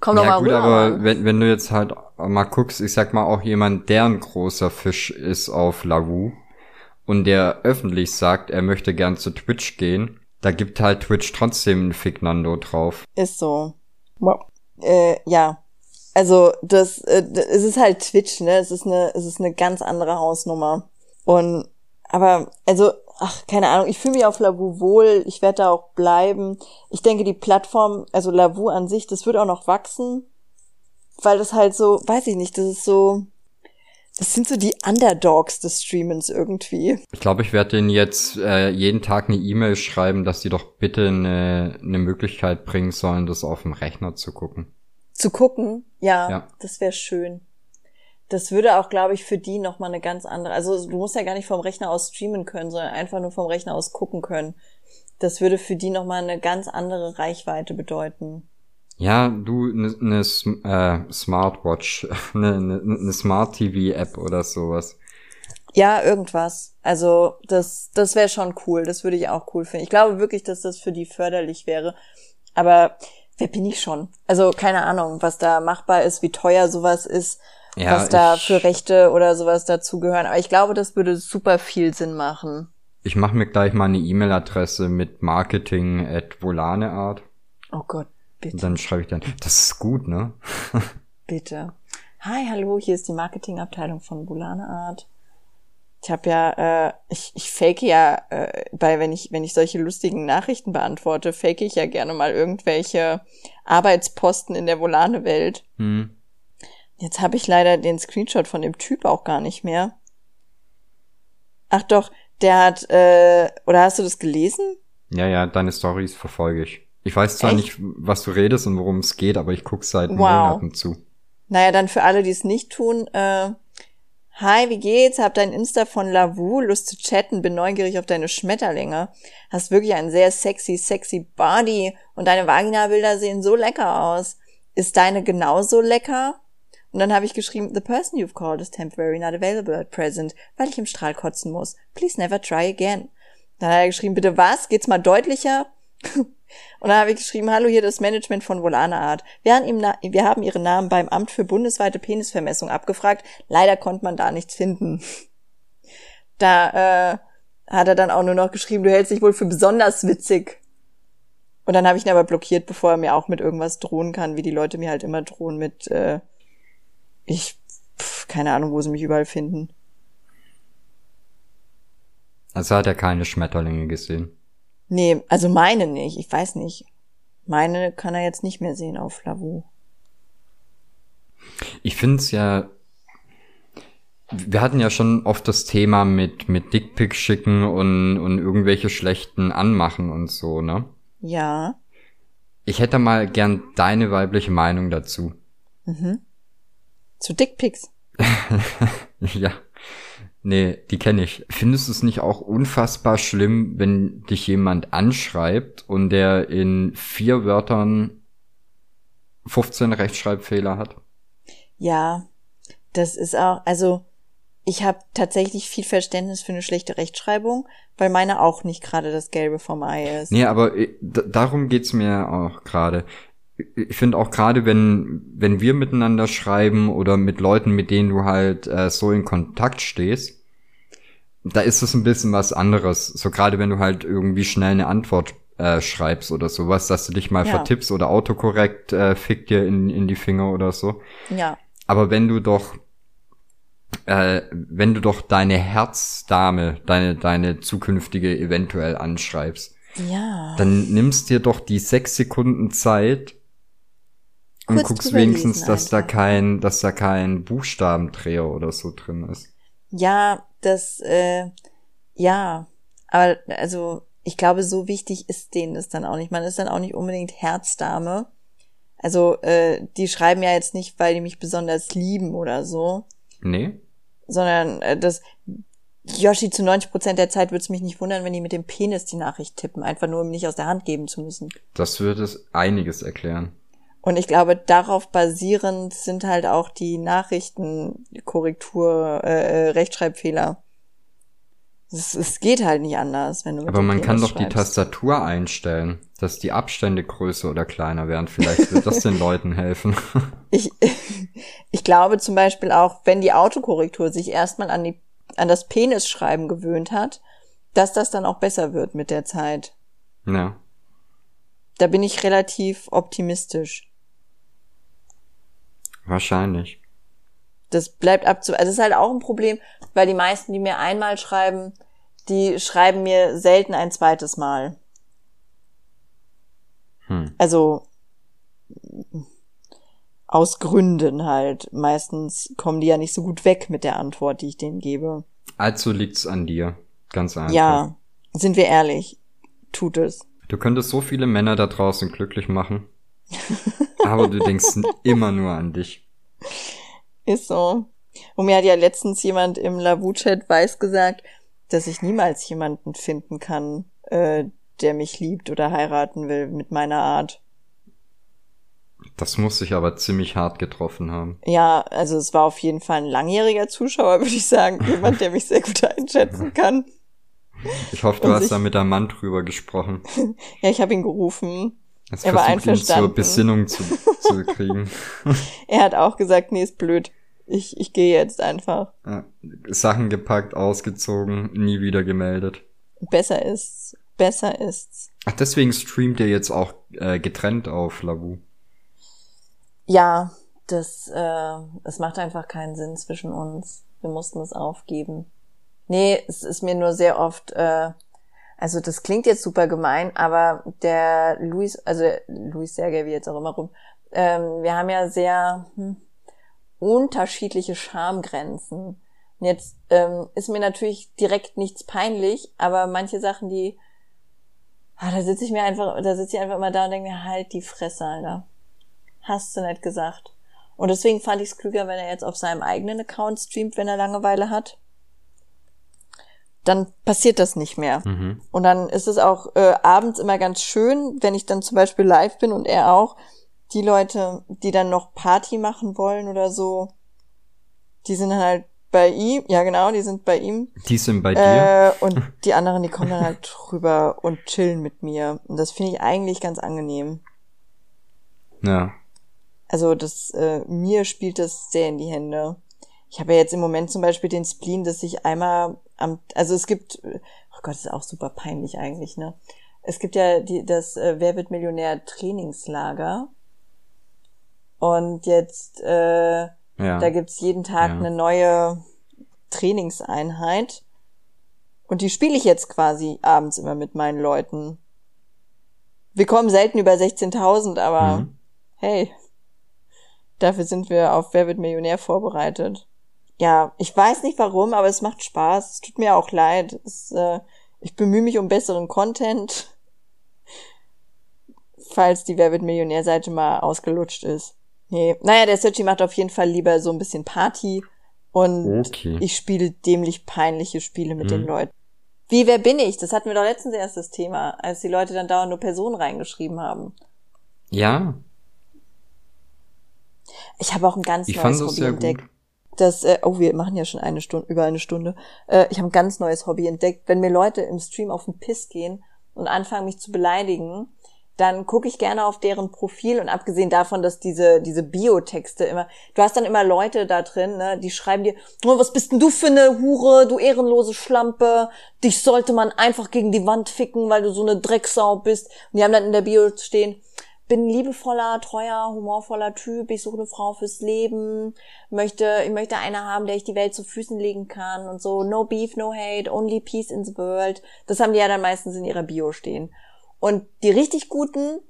Komm doch
ja,
mal
gut,
rüber.
aber wenn, wenn du jetzt halt mal guckst, ich sag mal auch jemand, der ein großer Fisch ist auf Lavu und der öffentlich sagt, er möchte gern zu Twitch gehen, da gibt halt Twitch trotzdem ein Fignando drauf.
Ist so. Äh, ja. Also das, äh, es ist halt Twitch, ne? Es ist eine, es ist eine ganz andere Hausnummer. Und aber also, ach keine Ahnung. Ich fühle mich auf Lavu wohl. Ich werde da auch bleiben. Ich denke, die Plattform, also Lavu an sich, das wird auch noch wachsen, weil das halt so, weiß ich nicht, das ist so, das sind so die Underdogs des Streamens irgendwie.
Ich glaube, ich werde denen jetzt äh, jeden Tag eine E-Mail schreiben, dass die doch bitte eine, eine Möglichkeit bringen sollen, das auf dem Rechner zu gucken.
Zu gucken, ja,
Ja.
das wäre schön. Das würde auch, glaube ich, für die nochmal eine ganz andere, also du musst ja gar nicht vom Rechner aus streamen können, sondern einfach nur vom Rechner aus gucken können. Das würde für die nochmal eine ganz andere Reichweite bedeuten.
Ja, du, eine ne, Sm- äh, Smartwatch, eine ne, ne Smart TV App oder sowas.
Ja, irgendwas. Also das, das wäre schon cool. Das würde ich auch cool finden. Ich glaube wirklich, dass das für die förderlich wäre. Aber wer bin ich schon? Also keine Ahnung, was da machbar ist, wie teuer sowas ist,
Ja,
was da für Rechte oder sowas dazugehören. Aber ich glaube, das würde super viel Sinn machen.
Ich mache mir gleich mal eine E-Mail-Adresse mit marketing at volaneart.
Oh Gott, bitte.
Und dann schreibe ich dann, das ist gut, ne?
Bitte. Hi, hallo, hier ist die Marketingabteilung von Bulane Art. Ich habe ja, äh, ich, ich fake ja, äh, bei wenn ich wenn ich solche lustigen Nachrichten beantworte, fake ich ja gerne mal irgendwelche Arbeitsposten in der Volane Welt.
Hm.
Jetzt habe ich leider den Screenshot von dem Typ auch gar nicht mehr. Ach doch, der hat, äh, oder hast du das gelesen?
Ja, ja, deine Stories verfolge ich. Ich weiß zwar
Echt?
nicht, was du redest und worum es geht, aber ich guck seit
Wow.
Monaten zu.
Naja, dann für alle, die es nicht tun, äh, Hi, wie geht's? Hab dein Insta von Lavu, Lust zu chatten, bin neugierig auf deine Schmetterlinge. Hast wirklich einen sehr sexy, sexy Body und deine Vagina-Bilder sehen so lecker aus. Ist deine genauso lecker? Und dann habe ich geschrieben, the person you've called is temporary not available at present, weil ich im Strahl kotzen muss. Please never try again. Dann hat er geschrieben, bitte was? Geht's mal deutlicher? Und dann habe ich geschrieben, hallo, hier das Management von Volana Art. Wir haben, ihm wir haben Ihren Namen beim Amt für bundesweite Penisvermessung abgefragt. Leider konnte man da nichts finden. Da äh, hat er dann auch nur noch geschrieben, du hältst dich wohl für besonders witzig. Und dann habe ich ihn aber blockiert, bevor er mir auch mit irgendwas drohen kann, wie die Leute mir halt immer drohen mit, äh, ich, pf, keine Ahnung, wo sie mich überall finden.
Also hat er keine Schmetterlinge gesehen.
Nee, also meine nicht, ich weiß nicht. Meine kann er jetzt nicht mehr sehen auf Lavu.
Ich find's ja. Wir hatten ja schon oft das Thema mit, mit Dickpick schicken und, und irgendwelche schlechten Anmachen und so, ne?
Ja.
Ich hätte mal gern deine weibliche Meinung dazu.
Zu Dickpics.
ja. Nee, die kenne ich. Findest du es nicht auch unfassbar schlimm, wenn dich jemand anschreibt und der in vier Wörtern 15 Rechtschreibfehler hat?
Ja, das ist auch, also ich habe tatsächlich viel Verständnis für eine schlechte Rechtschreibung, weil meine auch nicht gerade das Gelbe vom Ei ist.
Nee, aber äh, darum geht's mir auch gerade. Ich finde auch gerade, wenn, wenn wir miteinander schreiben oder mit Leuten, mit denen du halt äh, so in Kontakt stehst, da ist es ein bisschen was anderes. So gerade wenn du halt irgendwie schnell eine Antwort äh, schreibst oder sowas, dass du dich mal
Ja.
vertippst oder autokorrekt äh, fickt dir in, in die Finger oder so.
Ja,
Aber wenn du doch, äh, wenn du doch deine Herzdame, deine, deine zukünftige eventuell anschreibst,
ja.
dann nimmst dir doch die sechs Sekunden Zeit und guckst wenigstens, dass da kein, dass da kein Buchstabendreher oder so drin ist.
Ja, das, äh, ja. Aber also, ich glaube, so wichtig ist denen das dann auch nicht. Man ist dann auch nicht unbedingt Herzdame. Also, äh, die schreiben ja jetzt nicht, weil die mich besonders lieben oder so,
Nee?
sondern äh, das Yoshi zu 90 Prozent der Zeit würde es mich nicht wundern, wenn die mit dem Penis die Nachricht tippen, einfach nur um nicht aus der Hand geben zu müssen.
Das würde es einiges erklären.
Und ich glaube, darauf basierend sind halt auch die Nachrichtenkorrektur, äh, äh, Rechtschreibfehler. Es, es geht halt nicht anders, wenn du
Aber man kann doch die
schreibst.
Tastatur einstellen, dass die Abstände größer oder kleiner werden. Vielleicht wird das den Leuten helfen.
Ich, ich glaube zum Beispiel auch, wenn die Autokorrektur sich erstmal an, die, an das Penisschreiben gewöhnt hat, dass das dann auch besser wird mit der Zeit.
ja.
Da bin ich relativ optimistisch.
Wahrscheinlich.
Das bleibt abzu... Also es ist halt auch ein Problem, weil die meisten, die mir einmal schreiben, die schreiben mir selten ein zweites Mal.
Hm.
Also aus Gründen halt. Meistens kommen die ja nicht so gut weg mit der Antwort, die ich denen gebe.
Also liegt's an dir. Ganz einfach.
Ja, sind wir ehrlich, tut es.
Du könntest so viele Männer da draußen glücklich machen. aber du denkst immer nur an dich.
Ist so. Und mir hat ja letztens jemand im Lavu-Chat weiß gesagt, dass ich niemals jemanden finden kann, äh, der mich liebt oder heiraten will mit meiner Art.
Das muss sich aber ziemlich hart getroffen haben.
Ja, also es war auf jeden Fall ein langjähriger Zuschauer, würde ich sagen. Jemand, der mich sehr gut einschätzen kann.
Ich hoffe, du
Und
hast da mit der Mann drüber gesprochen.
Ja, ich habe ihn gerufen.
Jetzt
Er war
versucht ihn zur
einverstanden.
Besinnung zu, zu kriegen.
Er hat auch gesagt, nee, ist blöd. Ich, ich gehe jetzt einfach.
Ja, Sachen gepackt, ausgezogen, nie wieder gemeldet.
Besser ist's. Besser ist's.
Ach, deswegen streamt ihr jetzt auch äh, getrennt auf Lavu.
Ja, das, äh, es macht einfach keinen Sinn zwischen uns. Wir mussten es aufgeben. Nee, es ist mir nur sehr oft, äh, also das klingt jetzt super gemein, aber der Luis, also Luis Sergei, wie jetzt auch immer rum, ähm, wir haben ja sehr hm, unterschiedliche Schamgrenzen. Und jetzt ähm, ist mir natürlich direkt nichts peinlich, aber manche Sachen, die, ah, da sitze ich mir einfach, da sitze ich einfach immer da und denke mir, halt die Fresse, Alter. Hast du nicht gesagt. Und deswegen fand ich es klüger, wenn er jetzt auf seinem eigenen Account streamt, wenn er Langeweile hat. Dann passiert das nicht mehr.
Mhm.
Und dann ist es auch äh, abends immer ganz schön, wenn ich dann zum Beispiel live bin und er auch, die Leute, die dann noch Party machen wollen oder so, die sind dann halt bei ihm, ja genau, die sind bei ihm.
Die sind bei dir.
Äh, und die anderen, die kommen dann halt rüber und chillen mit mir. Und das finde ich eigentlich ganz angenehm.
Ja.
Also das, äh, mir spielt das sehr in die Hände. Ich habe ja jetzt im Moment zum Beispiel den Spleen, dass ich einmal am, also es gibt, oh Gott, ist auch super peinlich eigentlich, ne? Es gibt ja die, das äh, Wer wird Millionär Trainingslager. Und jetzt, äh,
Ja.
da gibt's jeden Tag
Ja.
eine neue Trainingseinheit. Und die spiele ich jetzt quasi abends immer mit meinen Leuten. Wir kommen selten über 16.000, aber
Mhm.
hey, dafür sind wir auf Wer wird Millionär vorbereitet. Ja, ich weiß nicht warum, aber es macht Spaß. Es tut mir auch leid. Es, äh, ich bemühe mich um besseren Content, falls die Wer wird Millionär Seite mal ausgelutscht ist. Nee, naja, der Searchy macht auf jeden Fall lieber so ein bisschen Party und
Okay.
ich spiele dämlich peinliche Spiele mit
Mhm.
den Leuten. Wie, wer bin ich? Das hatten wir doch letztens erst das Thema, als die Leute dann dauernd nur Personen reingeschrieben haben.
Ja,
Ich habe auch ein ganz
ich
neues Hobby entdeckt.
gut.
Das, äh, oh, wir machen ja schon eine Stunde, über eine Stunde. Äh, ich habe ein ganz neues Hobby entdeckt. Wenn mir Leute im Stream auf den Piss gehen und anfangen, mich zu beleidigen, dann gucke ich gerne auf deren Profil und abgesehen davon, dass diese diese Biotexte immer, du hast dann immer Leute da drin, ne, die schreiben dir, oh, was bist denn du für eine Hure, du ehrenlose Schlampe, dich sollte man einfach gegen die Wand ficken, weil du so eine Drecksau bist. Und die haben dann in der Bio stehen, bin ein liebevoller, treuer, humorvoller Typ, ich suche eine Frau fürs Leben, möchte, ich möchte eine haben, der ich die Welt zu Füßen legen kann und so, no beef, no hate, only peace in the world. Das haben die ja dann meistens in ihrer Bio stehen. Und die richtig guten,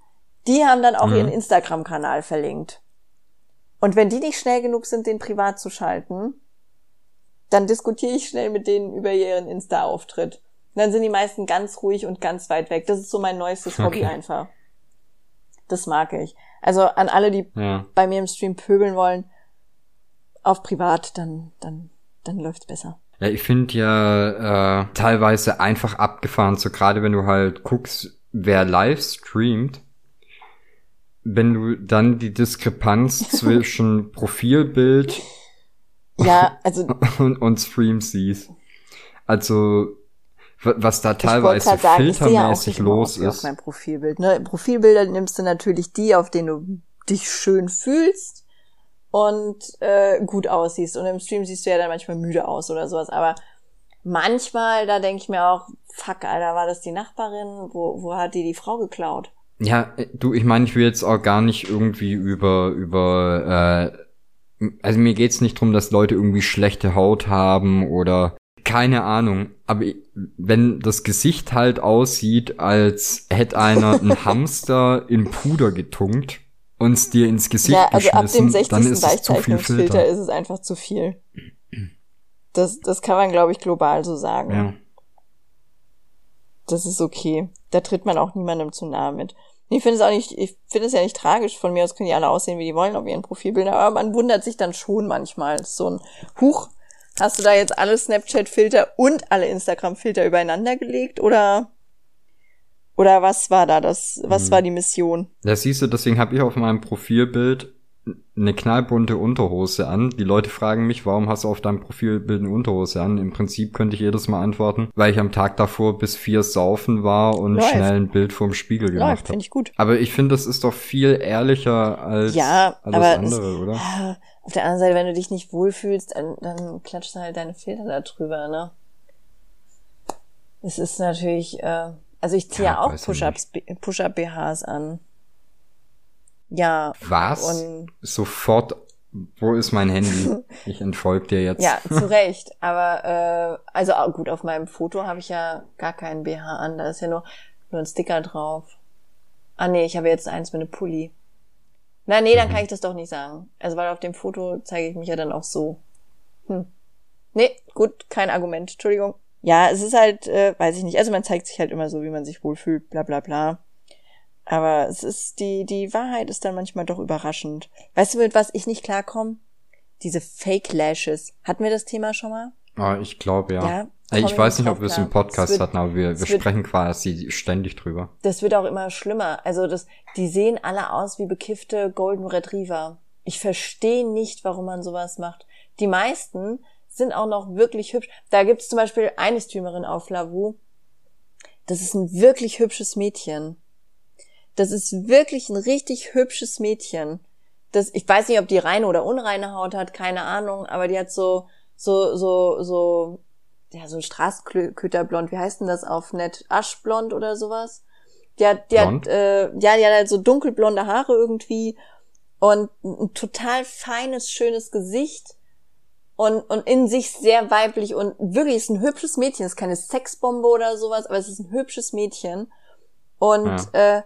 die haben dann auch
Mhm.
ihren Instagram-Kanal verlinkt. Und wenn die nicht schnell genug sind, den privat zu schalten, dann diskutiere ich schnell mit denen über ihren Insta-Auftritt. Dann sind die meisten ganz ruhig und ganz weit weg. Das ist so mein neuestes Hobby
Okay.
einfach. Das mag ich. Also an alle, die
Ja.
bei mir im Stream pöbeln wollen, auf privat, dann, dann, dann läuft's besser.
Ja, ich finde ja äh, teilweise einfach abgefahren, so gerade wenn du halt guckst, wer live streamt, wenn du dann die Diskrepanz zwischen Profilbild
Ja, also
und, und Stream siehst. Also was da teilweise sagen, filtermäßig ja los ist. Auf
mein Profilbild. Ne? Profilbilder nimmst du natürlich die, auf denen du dich schön fühlst und äh, gut aussiehst. Und im Stream siehst du ja dann manchmal müde aus oder sowas. Aber manchmal, da denke ich mir auch, fuck, Alter, war das die Nachbarin? Wo, wo hat die die Frau geklaut?
Ja, äh, du, ich meine, ich will jetzt auch gar nicht irgendwie über, über, äh, also mir geht's nicht drum, dass Leute irgendwie schlechte Haut haben oder keine Ahnung. Aber wenn das Gesicht halt aussieht, als hätte einer einen Hamster in Puder getunkt und es dir ins Gesicht ja, also geschmissen, ab dem 60. dann ist es zu viel Filter.
ist es einfach zu viel. Das, das kann man, glaube ich, global so sagen. Ja. Das ist okay. Da tritt man auch niemandem zu nahe mit. Ich finde es auch nicht, ich finde es ja nicht tragisch. Von mir aus können die alle aussehen, wie die wollen auf ihren Profilbildern. Aber man wundert sich dann schon manchmal. So ein Huch, hast du da jetzt alle Snapchat-Filter und alle Instagram-Filter übereinander gelegt? Oder, oder was war da das, was hm. war die Mission?
Das siehst du, deswegen habe ich auf meinem Profilbild eine knallbunte Unterhose an. Die Leute fragen mich, warum hast du auf deinem Profilbild eine Unterhose an? Im Prinzip könnte ich jedes Mal antworten, weil ich am Tag davor bis vier saufen war und Läuft. schnell ein Bild vorm Spiegel gemacht habe.
finde ich gut.
Aber ich finde, das ist doch viel ehrlicher als ja, alles andere, es, oder?
Auf der anderen Seite, wenn du dich nicht wohlfühlst, dann, dann klatschst du halt deine Filter da drüber, ne? Es ist natürlich, äh, also ich ziehe ja, auch Push-Ups, Push-Up-BHs an. Ja.
Was? Sofort, wo ist mein Handy? Ich entfolge dir jetzt.
ja, zu Recht. Aber, äh, also gut, auf meinem Foto habe ich ja gar keinen BH an. Da ist ja nur, nur ein Sticker drauf. Ah nee, ich habe jetzt eins mit einem Pulli. Na nee, dann mhm. kann ich das doch nicht sagen. Also weil auf dem Foto zeige ich mich ja dann auch so. Hm. Nee, gut, kein Argument. Entschuldigung. Ja, es ist halt, äh, weiß ich nicht. Also man zeigt sich halt immer so, wie man sich wohlfühlt, bla bla bla. Aber es ist, die, die Wahrheit ist dann manchmal doch überraschend. Weißt du, mit was ich nicht klarkomme? Diese Fake Lashes. Hatten wir das Thema schon mal?
Ah, ich glaube ja. ja ich weiß nicht, ob wir es im Podcast wird, hatten, aber wir, wir sprechen quasi ständig drüber.
Das wird auch immer schlimmer. Also das, die sehen alle aus wie bekiffte Golden Retriever. Ich verstehe nicht, warum man sowas macht. Die meisten sind auch noch wirklich hübsch. Da gibt es zum Beispiel eine Streamerin auf Lavu. Das ist ein wirklich hübsches Mädchen. Das ist wirklich ein richtig hübsches Mädchen. Das, ich weiß nicht, ob die reine oder unreine Haut hat, keine Ahnung, aber die hat so, so, so, so, ja, so ein Straßenköterblond, wie heißt denn das auf nett? Aschblond oder sowas? Die hat, die Blond? hat, äh, ja, die hat halt so dunkelblonde Haare irgendwie und ein total feines, schönes Gesicht und, und in sich sehr weiblich und wirklich ist ein hübsches Mädchen. Es ist keine Sexbombe oder sowas, aber es ist ein hübsches Mädchen. Und ja. äh,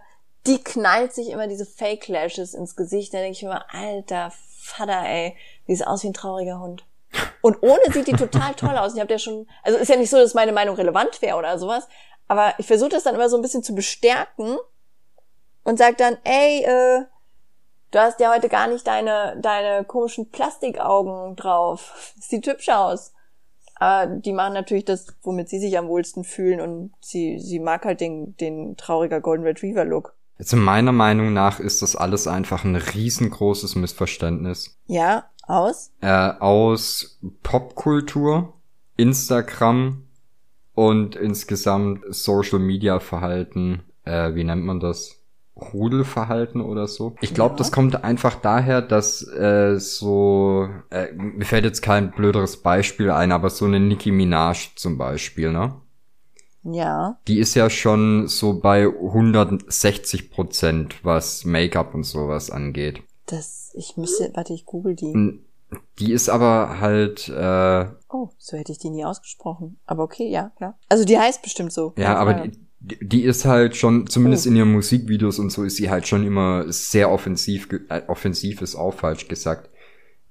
die knallt sich immer diese Fake Lashes ins Gesicht. Da denke ich immer, alter Vater, ey, die sieht aus wie ein trauriger Hund. Und ohne sieht die total toll aus. Ich habe ja schon, also ist ja nicht so, dass meine Meinung relevant wäre oder sowas, aber ich versuche das dann immer so ein bisschen zu bestärken und sag dann, ey, äh, du hast ja heute gar nicht deine, deine komischen Plastikaugen drauf. Sieht hübsch aus. Aber die machen natürlich das, womit sie sich am wohlsten fühlen und sie, sie mag halt den, den trauriger Golden Retriever Look.
Also meiner Meinung nach ist das alles einfach ein riesengroßes Missverständnis.
Ja, aus?
Äh, aus Popkultur, Instagram und insgesamt Social Media Verhalten. Äh, wie nennt man das? Rudelverhalten oder so. Ich glaube, ja. das kommt einfach daher, dass äh, so, äh, mir fällt jetzt kein blöderes Beispiel ein, aber so eine Nicki Minaj zum Beispiel, ne?
Ja.
Die ist ja schon so bei 160 Prozent, was Make-up und sowas angeht.
Das, ich müsste, warte, ich google die.
Die ist aber halt. Äh,
oh, so hätte ich die nie ausgesprochen. Aber okay, ja, klar. Also die heißt bestimmt so.
Ja, aber die, die ist halt schon, zumindest oh. in ihren Musikvideos und so, ist sie halt schon immer sehr offensiv, äh, offensiv ist auch falsch gesagt,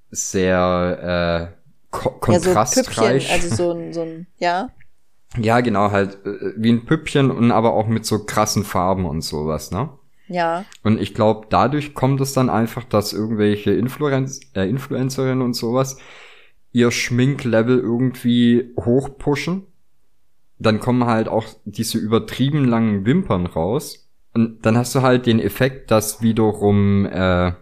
sehr äh, ko kontrastreich.
Ja, so also so ein, so ein, ja.
Ja, genau, halt äh, wie ein Püppchen und aber auch mit so krassen Farben und sowas, ne?
Ja.
Und ich glaube, dadurch kommt es dann einfach, dass irgendwelche Influenz äh, Influencerinnen und sowas ihr Schminklevel irgendwie hochpushen. Dann kommen halt auch diese übertrieben langen Wimpern raus. Und dann hast du halt den Effekt, dass wiederum äh,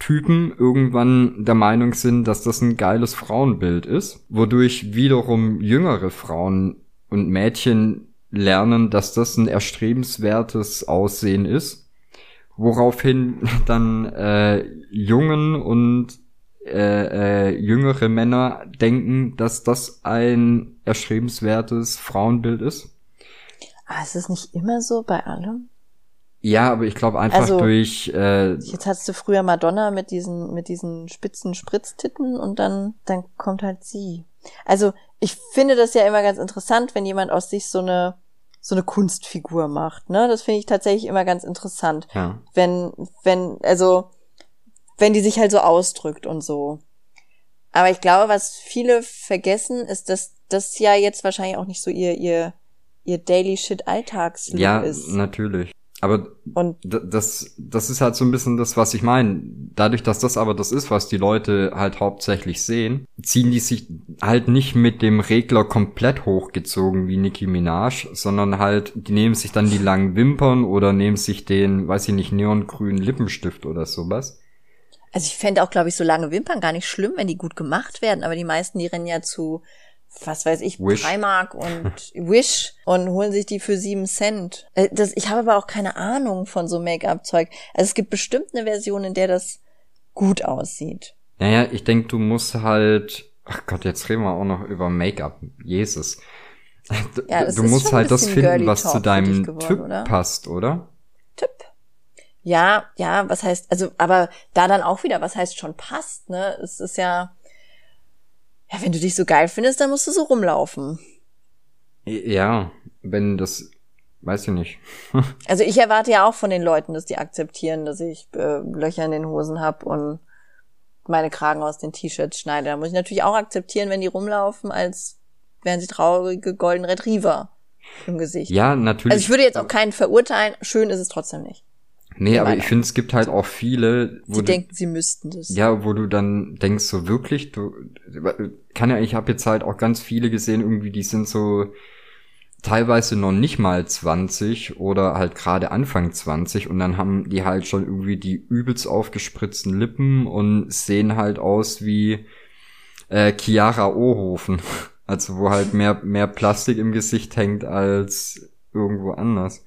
Typen irgendwann der Meinung sind, dass das ein geiles Frauenbild ist, wodurch wiederum jüngere Frauen und Mädchen lernen, dass das ein erstrebenswertes Aussehen ist, woraufhin dann äh, Jungen und äh, äh, jüngere Männer denken, dass das ein erstrebenswertes Frauenbild ist.
Aber ist es nicht immer so bei allem?
Ja, aber ich glaube einfach
Also,
durch äh,
Jetzt hattest du früher Madonna mit diesen, mit diesen spitzen Spritztitten und dann, dann kommt halt sie. Also, ich finde das ja immer ganz interessant, wenn jemand aus sich so eine, so eine Kunstfigur macht, ne? Das finde ich tatsächlich immer ganz interessant.
ja.
Wenn, wenn, also, wenn die sich halt so ausdrückt und so. Aber ich glaube, was viele vergessen, ist, dass das ja jetzt wahrscheinlich auch nicht so ihr, ihr, ihr Daily Shit Alltagslook
Ja,
ist.
natürlich. Aber
Und
das, das ist halt so ein bisschen das, was ich meine. Dadurch, dass das aber das ist, was die Leute halt hauptsächlich sehen, ziehen die sich halt nicht mit dem Regler komplett hochgezogen wie Nicki Minaj, sondern halt, die nehmen sich dann die langen Wimpern oder nehmen sich den, weiß ich nicht, neongrünen Lippenstift oder sowas.
Also ich fände auch, glaube ich, so lange Wimpern gar nicht schlimm, wenn die gut gemacht werden, aber die meisten, die rennen ja zu, was weiß ich,
Wish.
Primark und Wish und holen sich die für sieben Cent. Äh, Das, ich habe aber auch keine Ahnung von so Make-up-Zeug. Also es gibt bestimmt eine Version, in der das gut aussieht.
Naja, ich denke, du musst halt, ach Gott, jetzt reden wir auch noch über Make-up. Jesus. D-
Ja,
du musst halt das finden, was
talk
zu deinem
geworden,
Typ
oder?
passt, oder?
Tipp. Ja, ja, was heißt, also, aber da dann auch wieder, was heißt schon passt, ne? Es ist ja, ja, wenn du dich so geil findest, dann musst du so rumlaufen.
Ja, wenn das, weiß ich nicht.
Also ich erwarte ja auch von den Leuten, dass die akzeptieren, dass ich äh, Löcher in den Hosen hab und meine Kragen aus den T-Shirts schneide. Da muss ich natürlich auch akzeptieren, wenn die rumlaufen, als wären sie traurige Golden Retriever im Gesicht.
Ja, natürlich.
Also ich würde jetzt auch keinen verurteilen. Schön ist es trotzdem nicht.
Nee, aber ich finde, es gibt halt auch viele, wo
Sie
du,
denken, sie müssten das.
ja, wo du dann denkst, so wirklich, du, kann ja, ich habe jetzt halt auch ganz viele gesehen, irgendwie, die sind so teilweise noch nicht mal 20 oder halt gerade Anfang 20 und dann haben die halt schon irgendwie die übelst aufgespritzten Lippen und sehen halt aus wie äh, Chiara Ohofen. Also wo halt mehr, mehr Plastik im Gesicht hängt als irgendwo anders.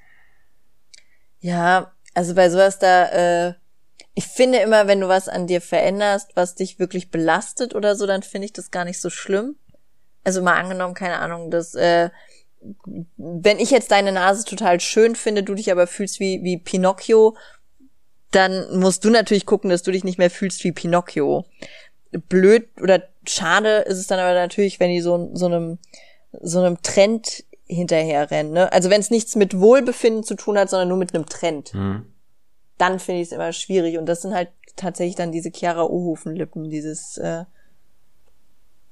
Ja, also bei sowas da, äh, ich finde immer, wenn du was an dir veränderst, was dich wirklich belastet oder so, dann finde ich das gar nicht so schlimm. Also mal angenommen, keine Ahnung, dass, äh, wenn ich jetzt deine Nase total schön finde, du dich aber fühlst wie, wie Pinocchio, dann musst du natürlich gucken, dass du dich nicht mehr fühlst wie Pinocchio. Blöd oder schade ist es dann aber natürlich, wenn die so, so einem, so einem Trend hinterherrennen. Ne? Also wenn es nichts mit Wohlbefinden zu tun hat, sondern nur mit einem Trend,
Hm.
dann finde ich es immer schwierig. Und das sind halt tatsächlich dann diese Chiara Ohofen-Lippen, dieses, äh,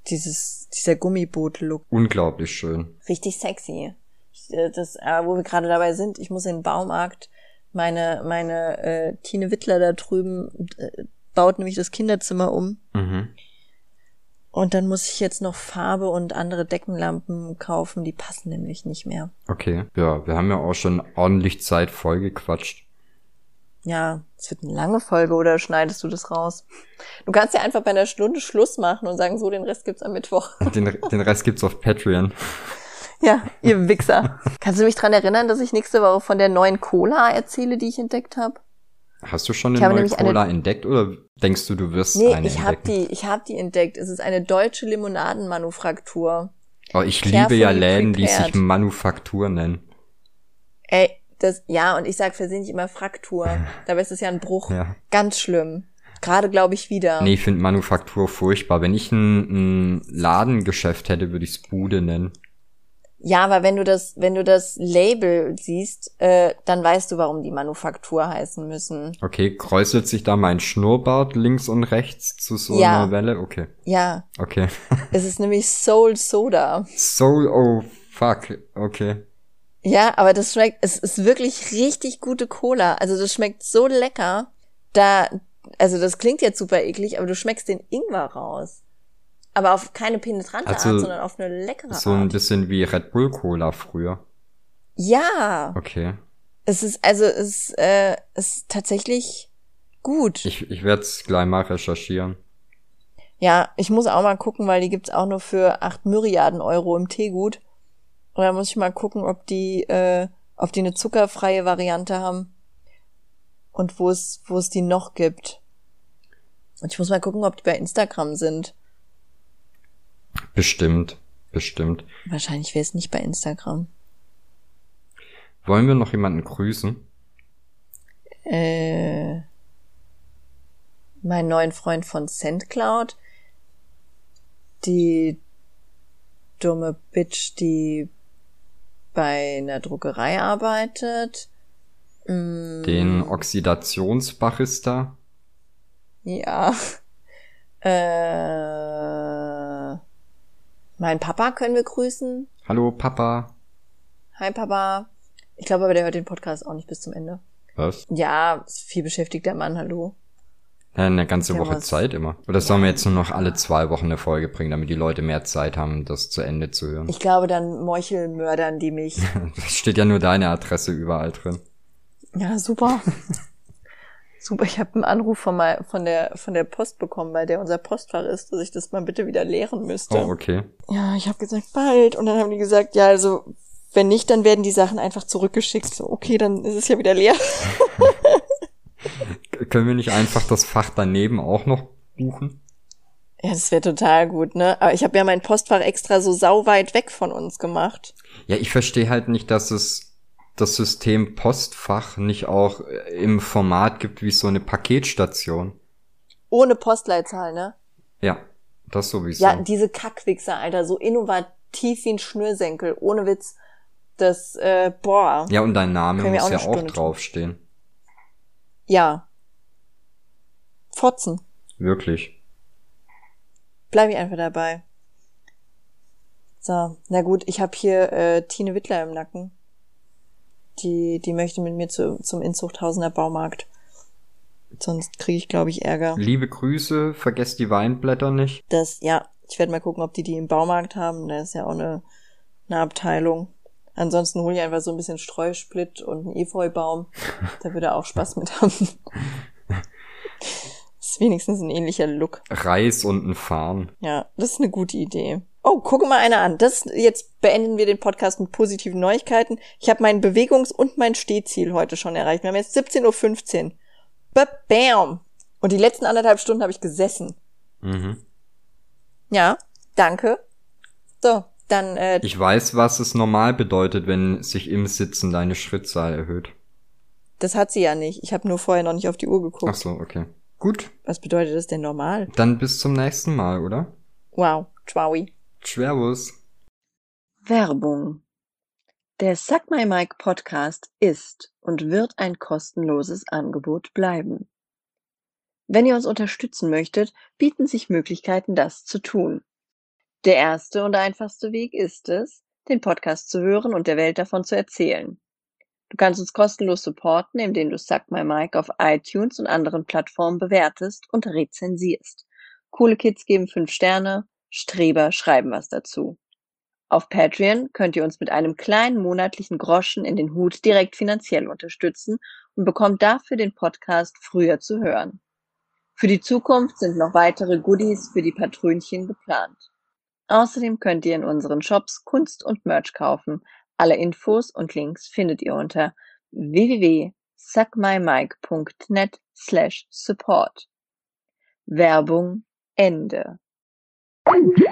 dieses, dieser Gummiboot-Look.
Unglaublich schön.
Richtig sexy. Ich, äh, das, aber wo wir gerade dabei sind, ich muss in den Baumarkt meine, meine äh, Tine Wittler da drüben äh, baut nämlich das Kinderzimmer um.
Mhm.
Und dann muss ich jetzt noch Farbe und andere Deckenlampen kaufen, die passen nämlich nicht mehr.
Okay. Ja, wir haben ja auch schon ordentlich Zeit vollgequatscht.
Ja, es wird eine lange Folge oder schneidest du das raus? Du kannst ja einfach bei einer Stunde Schluss machen und sagen, so, den Rest gibt's am Mittwoch.
Den, den Rest gibt's auf Patreon.
Ja, ihr Wichser. Kannst du mich dran erinnern, dass ich nächste Woche von der neuen Cola erzähle, die ich entdeckt habe?
Hast du schon
Ich
eine neue
nämlich eine-
Cola entdeckt oder denkst du, du wirst
Nee,
eine
ich habe die, ich habe die entdeckt. Es ist eine deutsche Limonadenmanufaktur.
Oh, ich
Carefully
liebe ja Läden, die sich
prepared.
Manufaktur nennen.
Ey, das, ja, und ich sag versehentlich immer Fraktur. Dabei ist es ja ein Bruch.
Ja.
Ganz schlimm. Gerade glaube ich wieder.
Nee, ich finde Manufaktur furchtbar. Wenn ich ein, ein Ladengeschäft hätte, würde ich's Bude nennen.
Ja, aber wenn du das, wenn du das Label siehst, äh, dann weißt du, warum die Manufaktur heißen müssen.
Okay, kräuselt sich da mein Schnurrbart links und rechts zu so
Ja.
einer Welle? Okay,
Ja,
okay.
es ist nämlich Soul Soda.
Soul, oh fuck, okay.
Ja, aber das schmeckt, es ist wirklich richtig gute Cola. Also das schmeckt so lecker. Da, also das klingt jetzt super eklig, aber du schmeckst den Ingwer raus. Aber auf keine penetrante
Also,
Art, sondern auf eine leckere
So ein
Art.
bisschen wie Red Bull Cola früher.
Ja,
Okay.
es ist, also es ist, äh, es ist tatsächlich gut.
Ich, ich werde es gleich mal recherchieren.
Ja, ich muss auch mal gucken, weil die gibt's auch nur für acht Myriaden Euro im Teegut. Oder muss ich mal gucken, ob die, äh, ob die eine zuckerfreie Variante haben und wo es, wo es die noch gibt. Und ich muss mal gucken, ob die bei Instagram sind.
Bestimmt, bestimmt.
Wahrscheinlich wäre es nicht bei Instagram.
Wollen wir noch jemanden grüßen?
Äh, meinen neuen Freund von SendCloud, die dumme Bitch, die bei einer Druckerei arbeitet. Mm,
Den Oxidationsbarista?
Ja. Äh, mein Papa können wir grüßen.
Hallo Papa.
Hi Papa. Ich glaube aber, der hört den Podcast auch nicht bis zum Ende.
Was?
Ja, viel beschäftigter Mann, hallo.
Ja, eine ganze
Ja,
Woche
was?
Zeit immer. Oder sollen wir jetzt nur noch alle zwei Wochen eine Folge bringen, damit die Leute mehr Zeit haben, das zu Ende zu hören?
Ich glaube, dann meuchelmördern die mich.
Da steht ja nur deine Adresse überall drin.
Ja, super. super, ich habe einen Anruf von, mal, von, der, von der Post bekommen, bei der unser Postfach ist, dass ich das mal bitte wieder leeren müsste.
Oh, okay.
Ja, ich habe gesagt, bald. Und dann haben die gesagt, ja, also wenn nicht, dann werden die Sachen einfach zurückgeschickt. So, okay, dann ist es ja wieder leer.
Können wir nicht einfach das Fach daneben auch noch buchen?
Ja, das wäre total gut, ne? Aber ich habe ja mein Postfach extra so sauweit weg von uns gemacht.
Ja, ich verstehe halt nicht, dass es das System Postfach nicht auch äh, im Format gibt wie so eine Paketstation.
Ohne Postleitzahl, ne?
Ja, das sowieso.
Ja, diese Kackwichser, Alter, so innovativ wie ein Schnürsenkel, ohne Witz. Das, äh, boah.
Ja, und dein Name muss
auch
ja auch
tun.
draufstehen.
Ja. Fotzen.
Wirklich.
Bleib ich einfach dabei. So, na gut, ich habe hier äh, Tine Wittler im Nacken. Die, die möchte mit mir zu, zum Inzuchthausener Baumarkt. Sonst kriege ich, glaube ich, Ärger.
Liebe Grüße, vergesst die Weinblätter nicht.
Das, ja, ich werde mal gucken, ob die die im Baumarkt haben. Da ist ja auch eine, eine Abteilung. Ansonsten hole ich einfach so ein bisschen Streusplit und einen Efeubaum. Da würde er auch Spaß mit haben. ist wenigstens ein ähnlicher Look.
Reis und ein Farn.
Ja, das ist eine gute Idee. Oh, guck mal einer an. Das jetzt beenden wir den Podcast mit positiven Neuigkeiten. Ich habe mein Bewegungs- und mein Stehziel heute schon erreicht. Wir haben jetzt 17.15 Uhr. Ba- Bam! Und die letzten anderthalb Stunden habe ich gesessen.
Mhm.
Ja, danke. So, dann äh,
Ich weiß, was es normal bedeutet, wenn sich im Sitzen deine Schrittzahl erhöht.
das hat sie ja nicht. Ich habe nur vorher noch nicht auf die Uhr geguckt.
Ach so, okay. Gut,
Was bedeutet das denn normal?
dann bis zum nächsten Mal, oder?
Wow, Tschwaui.
Servus.
Werbung. Der Suck My Mic Podcast ist und wird ein kostenloses Angebot bleiben. Wenn ihr uns unterstützen möchtet, bieten sich Möglichkeiten, das zu tun. Der erste und einfachste Weg ist es, den Podcast zu hören und der Welt davon zu erzählen. Du kannst uns kostenlos supporten, indem du Suck My Mic auf iTunes und anderen Plattformen bewertest und rezensierst. Coole Kids geben fünf Sterne, Streber schreiben was dazu. Auf Patreon könnt ihr uns mit einem kleinen monatlichen Groschen in den Hut direkt finanziell unterstützen und bekommt dafür den Podcast früher zu hören. Für die Zukunft sind noch weitere Goodies für die Patrönchen geplant. Außerdem könnt ihr in unseren Shops Kunst und Merch kaufen. Alle Infos und Links findet ihr unter www.suckmymike.net slash support. Werbung Ende. Thank you.